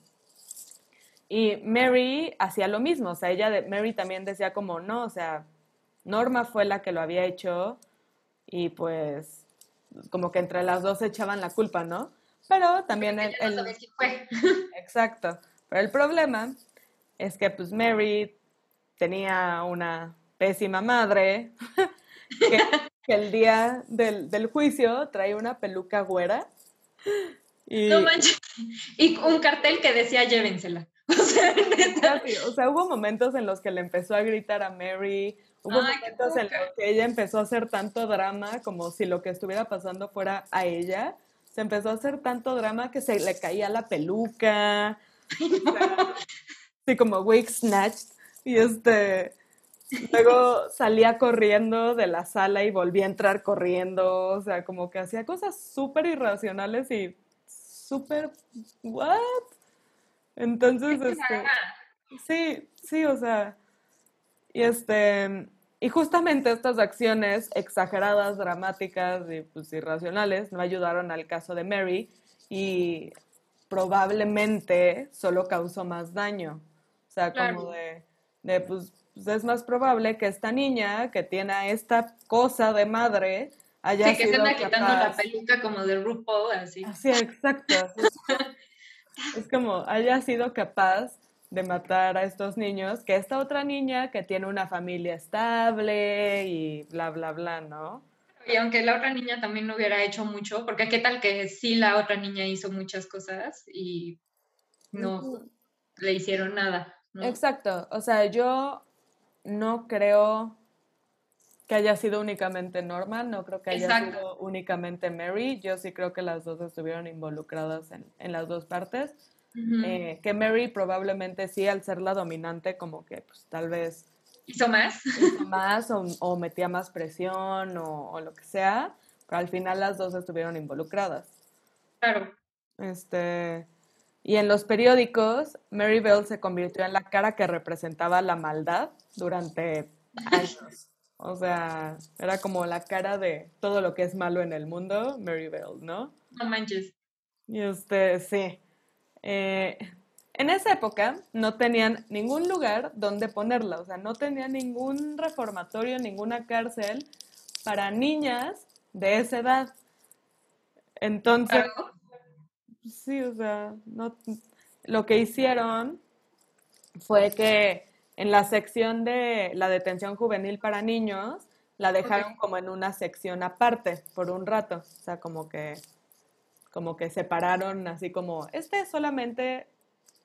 Speaker 1: Y Mary hacía lo mismo, o sea, ella, de, Mary también decía como, no, o sea, Norma fue la que lo había hecho y pues como que entre las dos echaban la culpa, ¿no? Pero también el, Exacto. Pero el problema es que pues Mary tenía una pésima madre que, el día del, juicio traía una peluca güera.
Speaker 2: Y, no manches. Y un cartel que decía llévensela.
Speaker 1: O sea, hubo momentos en los que le empezó a gritar a Mary, hubo momentos en los que ella empezó a hacer tanto drama como si lo que estuviera pasando fuera a ella se empezó a hacer tanto drama que se le caía la peluca. así como wig snatched. Y este. Luego salía corriendo de la sala y volvía a entrar corriendo. O sea, como que hacía cosas súper irracionales y súper. ¿What? Entonces, este. Sí, sí, o sea. Y este. Y justamente estas acciones exageradas, dramáticas y pues, irracionales no ayudaron al caso de Mary y probablemente solo causó más daño. O sea, como de, pues, pues, es más probable que esta niña que tiene esta cosa de madre haya
Speaker 2: sí, que se anda quitando la peluca como de RuPaul, así.
Speaker 1: Sí, exacto. es como haya sido capaz de matar a estos niños que esta otra niña que tiene una familia estable y bla, bla, bla, ¿no?
Speaker 2: Y aunque la otra niña también no hubiera hecho mucho, porque qué tal que sí la otra niña hizo muchas cosas y no le hicieron nada.
Speaker 1: Exacto, o sea, yo no creo que haya sido únicamente Norma, no creo que haya sido únicamente Mary, yo sí creo que las dos estuvieron involucradas en, en las dos partes. Eh, que Mary probablemente sí, al ser la dominante, como que pues tal vez...
Speaker 2: ¿Hizo más?
Speaker 1: Hizo más o, metía más presión o, lo que sea, pero al final las dos estuvieron involucradas.
Speaker 2: Claro.
Speaker 1: Este, y en los periódicos, Mary Bell se convirtió en la cara que representaba la maldad durante años. O sea, era como la cara de todo lo que es malo en el mundo, Mary Bell, ¿no?
Speaker 2: No manches.
Speaker 1: Y este, sí. Eh, en esa época no tenían ningún lugar donde ponerla, o sea, no tenían ningún reformatorio, ninguna cárcel para niñas de esa edad. Entonces, sí, o sea, no, lo que hicieron fue que en la sección de la detención juvenil para niños, la dejaron como en una sección aparte por un rato, o sea, como que como que separaron así como, este es solamente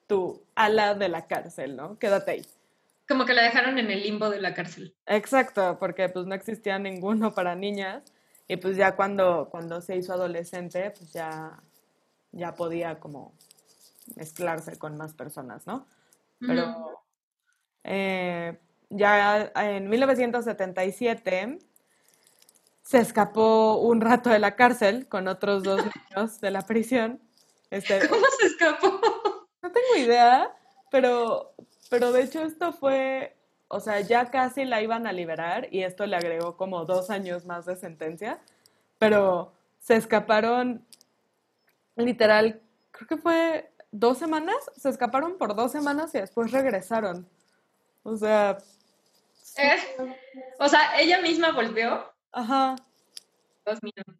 Speaker 1: tu ala de la cárcel, ¿no? Quédate ahí.
Speaker 2: Como que la dejaron en el limbo de la cárcel.
Speaker 1: Exacto, porque pues no existía ninguno para niñas y pues ya cuando, cuando se hizo adolescente, pues ya, ya podía como mezclarse con más personas, ¿no? Pero eh, ya en 1977 se escapó un rato de la cárcel con otros dos niños de la prisión.
Speaker 2: Este, ¿Cómo se escapó?
Speaker 1: No tengo idea, pero, pero de hecho esto fue, o sea, ya casi la iban a liberar y esto le agregó como dos años más de sentencia, pero se escaparon literal, creo que fue dos semanas, se escaparon por dos semanas y después regresaron. O sea...
Speaker 2: Eh, o sea, ella misma volvió.
Speaker 1: Ajá.
Speaker 2: Dos minutos.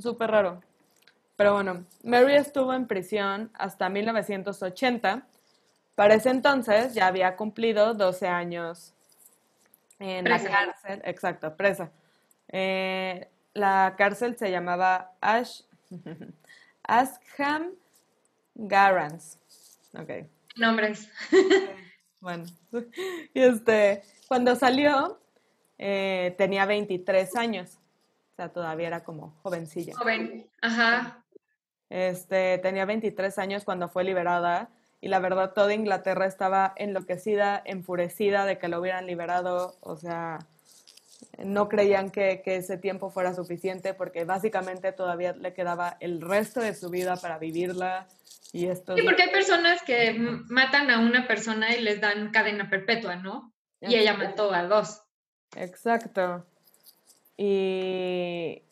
Speaker 1: Súper raro. Pero bueno, Mary estuvo en prisión hasta 1980. Para ese entonces ya había cumplido 12 años en la cárcel. Exacto, presa. Eh, la cárcel se llamaba Ash, Asham Garans. Ok.
Speaker 2: Nombres.
Speaker 1: bueno, y este, cuando salió, eh, tenía 23 años. O sea, todavía era como jovencilla.
Speaker 2: Joven, ajá.
Speaker 1: Este, tenía 23 años cuando fue liberada y la verdad toda Inglaterra estaba enloquecida, enfurecida de que lo hubieran liberado. O sea, no creían que, que, ese tiempo fuera suficiente porque básicamente todavía le quedaba el resto de su vida para vivirla. Y esto
Speaker 2: sí, porque hay personas que matan a una persona y les dan cadena perpetua, ¿no? Y ella mató a dos.
Speaker 1: Exacto. Y,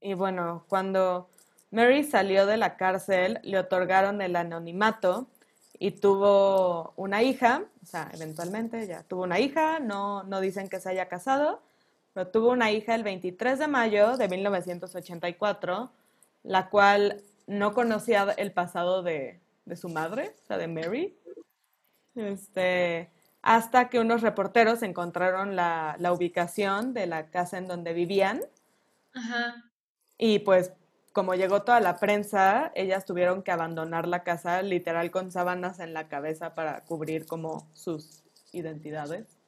Speaker 1: y bueno, cuando Mary salió de la cárcel, le otorgaron el anonimato y tuvo una hija, o sea, eventualmente ya tuvo una hija, no, no dicen que se haya casado, pero tuvo una hija el 23 de mayo de 1984, la cual no conocía el pasado de, de su madre, o sea, de Mary. Este, hasta que unos reporteros encontraron la, la ubicación de la casa en donde vivían.
Speaker 2: Ajá.
Speaker 1: Y pues como llegó toda la prensa, ellas tuvieron que abandonar la casa literal con sábanas en la cabeza para cubrir como sus identidades.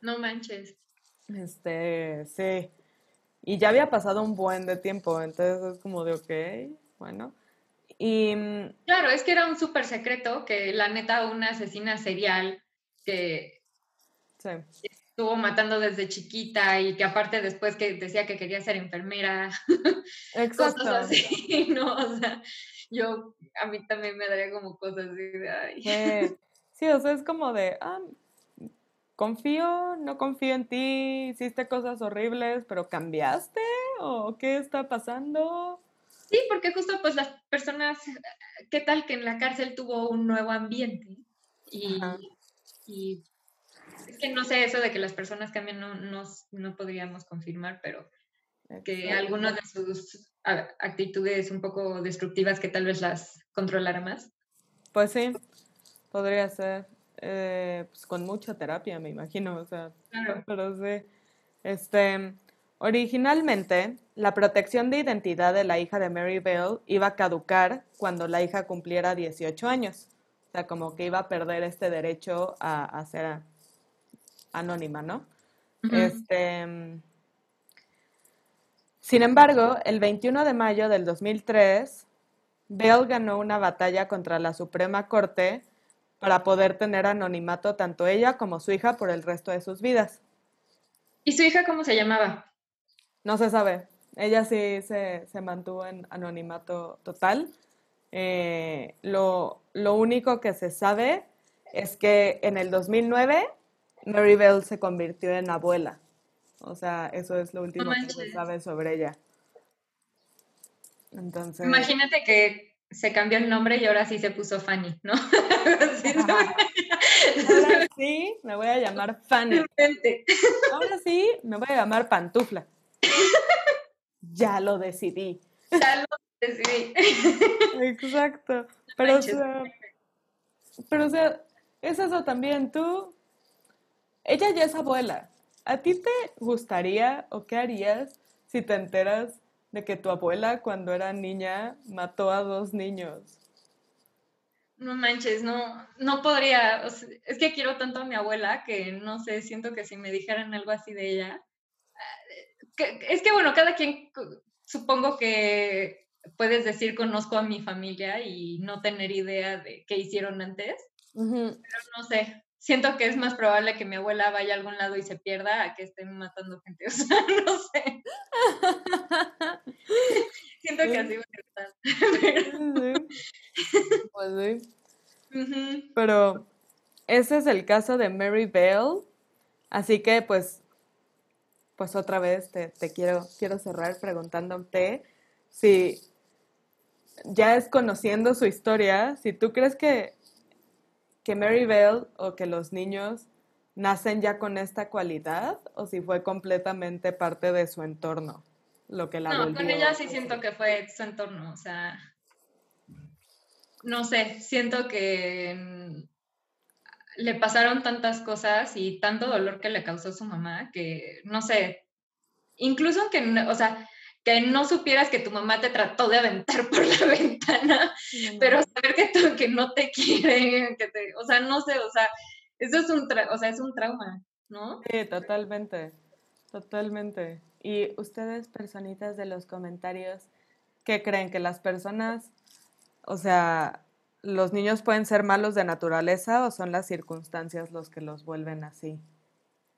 Speaker 2: No manches.
Speaker 1: Este, sí. Y ya había pasado un buen de tiempo, entonces es como de, ok, bueno. Y... Mm,
Speaker 2: claro, es que era un súper secreto que la neta una asesina serial que estuvo matando desde chiquita y que aparte después que decía que quería ser enfermera, Exacto. cosas así, ¿no? O sea, yo, a mí también me daría como cosas así de, ay.
Speaker 1: Sí, o sea, es como de, ah, confío, no confío en ti, hiciste cosas horribles, pero cambiaste o qué está pasando.
Speaker 2: Sí, porque justo pues las personas, ¿qué tal que en la cárcel tuvo un nuevo ambiente? Y, y es que no sé eso de que las personas cambian, no, no, podríamos confirmar, pero que algunas de sus actitudes un poco destructivas que tal vez las controlara más.
Speaker 1: Pues sí, podría ser. Eh, pues con mucha terapia, me imagino, o sea,
Speaker 2: claro.
Speaker 1: pero sí. Este, originalmente, la protección de identidad de la hija de Mary Bell iba a caducar cuando la hija cumpliera 18 años. O sea, como que iba a perder este derecho a, a ser anónima, ¿no? Este. Sin embargo, el 21 de mayo del 2003, Bell ganó una batalla contra la Suprema Corte para poder tener anonimato tanto ella como su hija por el resto de sus vidas.
Speaker 2: ¿Y su hija cómo se llamaba?
Speaker 1: No se sabe. ella sí se, se mantuvo en anonimato total. Eh, lo, lo único que se sabe es que en el 2009 Mary Bell se convirtió en abuela. O sea, eso es lo último que se sabe sobre ella.
Speaker 2: Entonces... Imagínate que se cambió el nombre y ahora sí se puso Fanny, ¿no?
Speaker 1: ahora sí me voy a llamar Fanny. Ahora sí me voy a llamar Pantufla. Ya lo decidí.
Speaker 2: Ya lo
Speaker 1: Exacto. Pero, o sea, pero, o sea, es eso también. Tú, ella ya es abuela. ¿A ti te gustaría o qué harías si te enteras de que tu abuela cuando era niña mató a dos niños?
Speaker 2: No manches, no, no podría. es que quiero tanto a mi abuela que no sé, siento que si me dijeran algo así de ella. Eh, es que bueno, cada quien supongo que puedes decir conozco a mi familia y no tener idea de qué hicieron antes. Pero no sé, siento que es más probable que mi abuela vaya a algún lado y se pierda a que estén matando gente. O sea, no sé. siento que así va a
Speaker 1: estar. Pues sí. Pero ese es el caso de Mary Bell. Así que pues, pues otra vez te, te quiero, quiero cerrar preguntándote si ya es conociendo su historia, si tú crees que que Mary Bell o que los niños nacen ya con esta cualidad o si fue completamente parte de su entorno lo que la
Speaker 2: No, con ella sí siento que fue su entorno, o sea, no sé, siento que mm, le pasaron tantas cosas y tanto dolor que le causó su mamá que, no sé, incluso que, o sea, que no supieras que tu mamá te trató de aventar por la ventana, pero saber que, que no te quiere, que te, o sea, no sé, o sea, eso es un, o sea, es un trauma, ¿no?
Speaker 1: Sí, totalmente, totalmente. Y ustedes, personitas de los comentarios, ¿qué creen? ¿Que las personas, o sea, los niños pueden ser malos de naturaleza o son las circunstancias los que los vuelven así?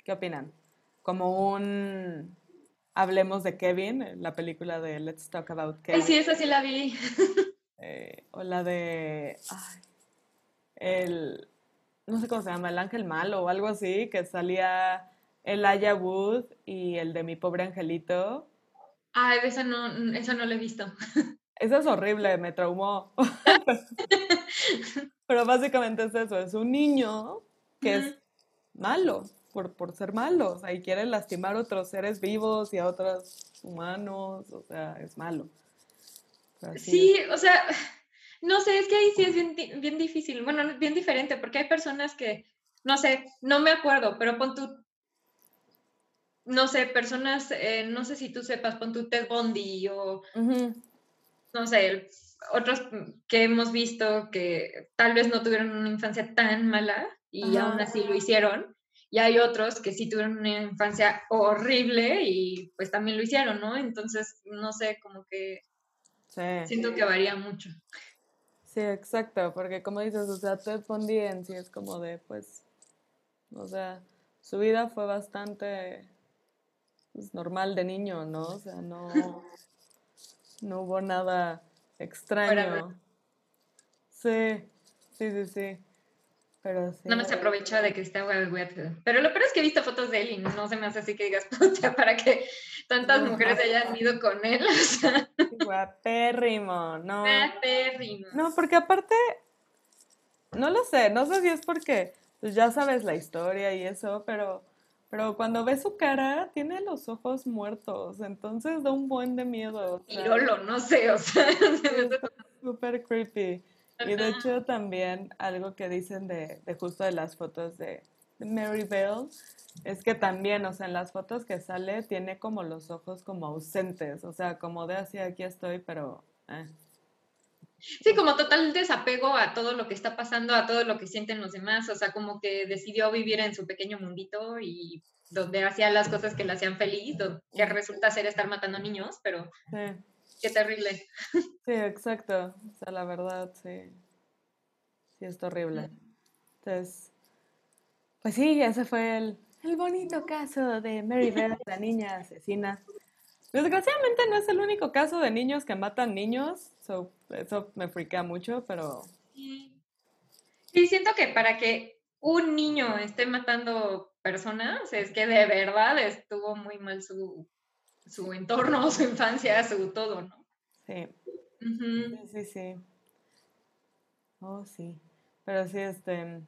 Speaker 1: ¿Qué opinan? Como un Hablemos de Kevin, la película de Let's Talk About Kevin.
Speaker 2: Ay, sí, esa sí la vi.
Speaker 1: Eh, o la de. el. No sé cómo se llama, El Ángel Malo o algo así, que salía el Aya Wood y el de Mi Pobre Angelito.
Speaker 2: Ay, esa no, esa no la he visto.
Speaker 1: Esa es horrible, me traumó. Pero básicamente es eso, es un niño que es malo por, por ser malo, o sea, y quiere lastimar a otros seres vivos y a otros humanos, o sea, es malo.
Speaker 2: Sí, o sea, no sé, es que ahí sí es bien, bien difícil, bueno, bien diferente, porque hay personas que, no sé, no me acuerdo, pero pon tú, no sé, personas, eh, no sé si tú sepas, pon tu Ted Bundy o, no sé, otros que hemos visto que tal vez no tuvieron una infancia tan mala y aún así lo hicieron y hay otros que sí tuvieron una infancia horrible y pues también lo hicieron, ¿no? Entonces, no sé, como que siento que varía mucho.
Speaker 1: Sí, exacto, porque como dices, o sea, Ted Bundy en sí es como de, pues, o sea, su vida fue bastante pues, normal de niño, ¿no? O sea, no, no hubo nada extraño. Sí, sí, sí, sí. Pero
Speaker 2: No me se aprovecha de que está Pero lo peor es que he visto fotos de él y no se me hace así que digas, para que tantas mujeres hayan ido con él.
Speaker 1: Guapérrimo, no.
Speaker 2: Guapérrimo.
Speaker 1: No, porque aparte, no lo sé, no sé si es porque pues ya sabes la historia y eso, pero, pero cuando ves su cara, tiene los ojos muertos, entonces da un buen de miedo.
Speaker 2: Y no sé, o sea,
Speaker 1: súper creepy. Y de hecho también algo que dicen de, justo de las fotos de, Mary Bell es que también, o sea, en las fotos que sale tiene como los ojos como ausentes, o sea, como de así aquí estoy, pero... Eh.
Speaker 2: Sí, como total desapego a todo lo que está pasando, a todo lo que sienten los demás, o sea, como que decidió vivir en su pequeño mundito y donde hacía las cosas que le hacían feliz, que resulta ser estar matando niños, pero... Sí. Qué terrible.
Speaker 1: Sí, exacto. O sea, la verdad, sí. Sí, es horrible. Entonces, pues sí, ese fue el, el bonito caso de Mary Beth, la niña asesina. Desgraciadamente no es el único caso de niños que matan niños, eso me friquea mucho, pero...
Speaker 2: Sí. siento que para que un niño esté matando personas, es que de verdad estuvo muy mal su, su entorno, su infancia, su todo, ¿no?
Speaker 1: Sí. Sí, sí, sí. Oh, sí. Pero sí, este.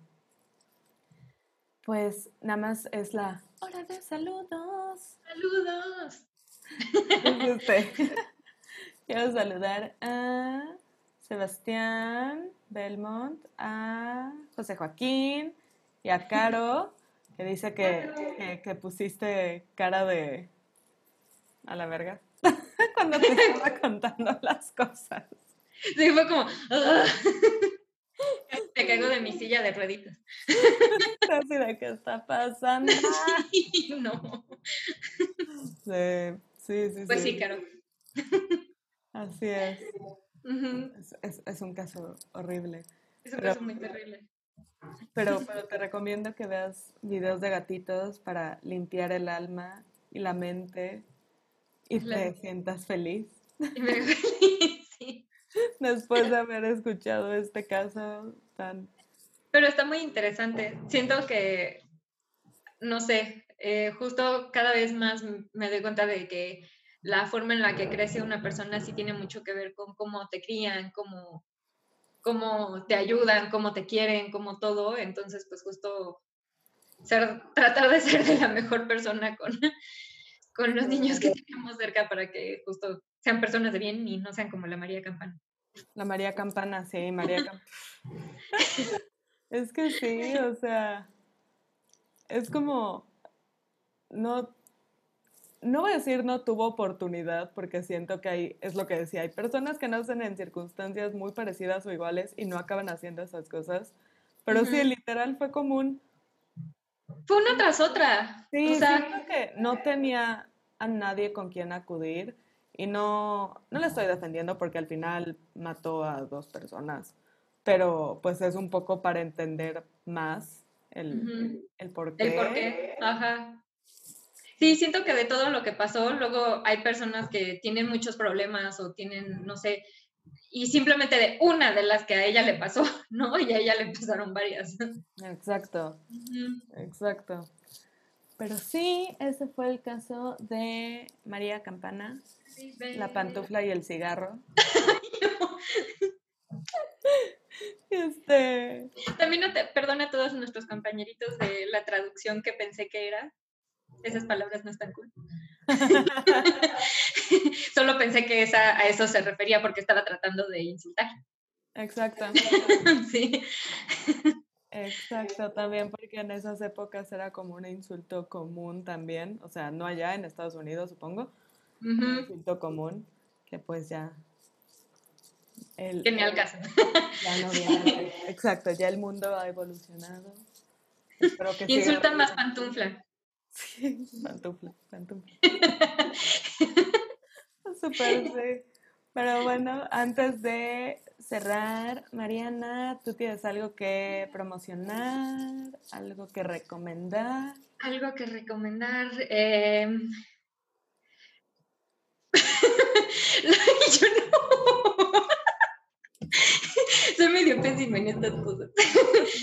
Speaker 1: Pues nada más es la hora de saludos.
Speaker 2: Saludos.
Speaker 1: Este, quiero saludar a Sebastián Belmont, a José Joaquín y a Caro, que dice que, que, pusiste cara de a la verga cuando te estaba contando las cosas.
Speaker 2: Sí, fue como. Me caigo de mi silla de rueditas.
Speaker 1: Así de qué está pasando.
Speaker 2: no.
Speaker 1: Sí, sí, sí.
Speaker 2: Pues sí, claro.
Speaker 1: Así es. es, es, un caso horrible.
Speaker 2: Es un caso muy terrible.
Speaker 1: Pero, pero te recomiendo que veas videos de gatitos para limpiar el alma y la mente y te sientas feliz.
Speaker 2: Y me feliz, sí.
Speaker 1: Después de haber escuchado este caso tan...
Speaker 2: Pero está muy interesante. Siento que, no sé, eh, justo cada vez más me doy cuenta de que la forma en la que crece una persona sí tiene mucho que ver con cómo te crían, cómo, cómo te ayudan, cómo te quieren, cómo todo. Entonces, pues justo ser, tratar de ser de la mejor persona con, con los niños que tenemos cerca para que justo sean personas de bien y no sean como la María Campana.
Speaker 1: La María Campana, sí, María Campana. es que sí, o sea, es como, no, no voy a decir no tuvo oportunidad, porque siento que hay, es lo que decía, hay personas que nacen en circunstancias muy parecidas o iguales y no acaban haciendo esas cosas, pero sí, literal fue común.
Speaker 2: Fue una tras otra.
Speaker 1: Sí, o sea, que no tenía a nadie con quien acudir y no, no le estoy defendiendo porque al final mató a dos personas, pero pues es un poco para entender más el, el por qué.
Speaker 2: El por qué, ajá. Sí, siento que de todo lo que pasó, luego hay personas que tienen muchos problemas o tienen, no sé, y simplemente de una de las que a ella le pasó, ¿no? Y a ella le pasaron varias.
Speaker 1: Exacto, exacto. Pero sí, ese fue el caso de María Campana, la pantufla y el cigarro. este...
Speaker 2: También no te, perdona a todos nuestros compañeritos de la traducción que pensé que era. Esas palabras no están cool. Solo pensé que esa, a eso se refería porque estaba tratando de insultar.
Speaker 1: Exacto.
Speaker 2: sí.
Speaker 1: Exacto, también porque en esas épocas era como un insulto común también, o sea, no allá en Estados Unidos, supongo, un insulto común, que pues ya...
Speaker 2: El, que me alcanza.
Speaker 1: Ya no viene, exacto, ya el mundo ha evolucionado.
Speaker 2: Insultan más pantufla.
Speaker 1: Sí, pantufla, pantufla. Súper, sí. Pero bueno, antes de cerrar, Mariana, ¿tú tienes algo que promocionar? ¿Algo que recomendar?
Speaker 2: Algo que recomendar. Eh... Yo no. Soy medio pésima en estas cosas.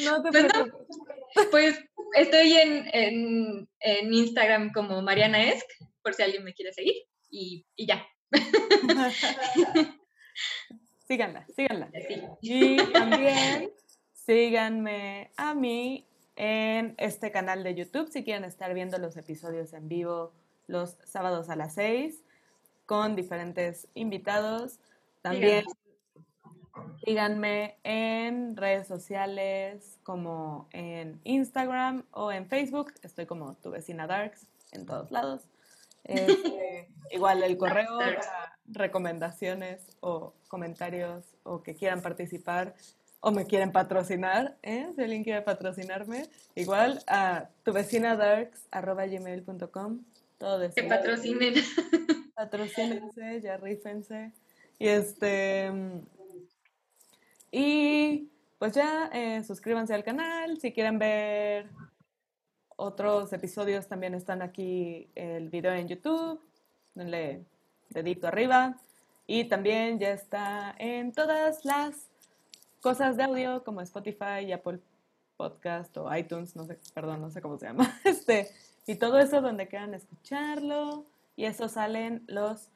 Speaker 1: No te pues,
Speaker 2: pues estoy en, en, en, Instagram como Mariana Esk, por si alguien me quiere seguir, y, y ya.
Speaker 1: síganla, síganla. Y también síganme a mí en este canal de YouTube si quieren estar viendo los episodios en vivo los sábados a las 6 con diferentes invitados. También síganme en redes sociales como en Instagram o en Facebook. Estoy como tu vecina Darks en todos lados. Este, igual el correo para recomendaciones o comentarios o que quieran participar o me quieren patrocinar, ¿eh? si alguien quiere patrocinarme, igual a tu vecina darks.gmail.com. Todo de
Speaker 2: Que patrocinen.
Speaker 1: Patrocínense, ya rífense. Y este. Y pues ya eh, suscríbanse al canal si quieren ver otros episodios también están aquí el video en YouTube. denle dedito arriba. Y también ya está en todas las cosas de audio como Spotify Apple Podcast o iTunes, no sé, perdón, no sé cómo se llama. Este, y todo eso donde quieran escucharlo. Y eso salen los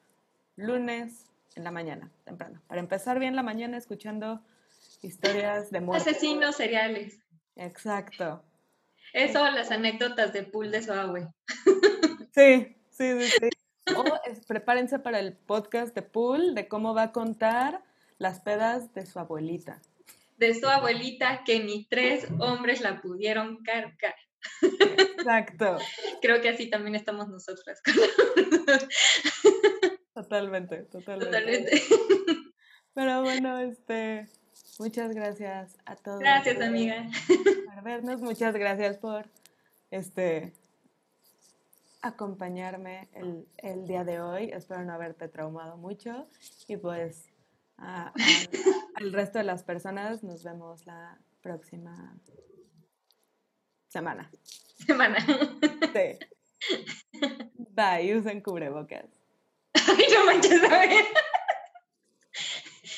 Speaker 1: lunes en la mañana, temprano. Para empezar bien la mañana escuchando historias de muerte.
Speaker 2: Asesinos seriales.
Speaker 1: Exacto.
Speaker 2: Eso, las anécdotas de pool de su abue.
Speaker 1: Sí, sí, sí, sí. O prepárense para el podcast de pool de cómo va a contar las pedas de su abuelita.
Speaker 2: De su abuelita que ni tres hombres la pudieron cargar.
Speaker 1: Exacto.
Speaker 2: Creo que así también estamos nosotras.
Speaker 1: Totalmente, totalmente. Totalmente. Pero bueno, este, muchas gracias a todos.
Speaker 2: Gracias, amiga.
Speaker 1: Por vernos, muchas gracias por este acompañarme el, el día de hoy. Espero no haberte traumado mucho y pues al resto de las personas nos vemos la próxima semana.
Speaker 2: Semana.
Speaker 1: Sí. Bye, usen cubrebocas.
Speaker 2: Ay, no manches, a ver.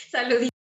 Speaker 2: Saluditos.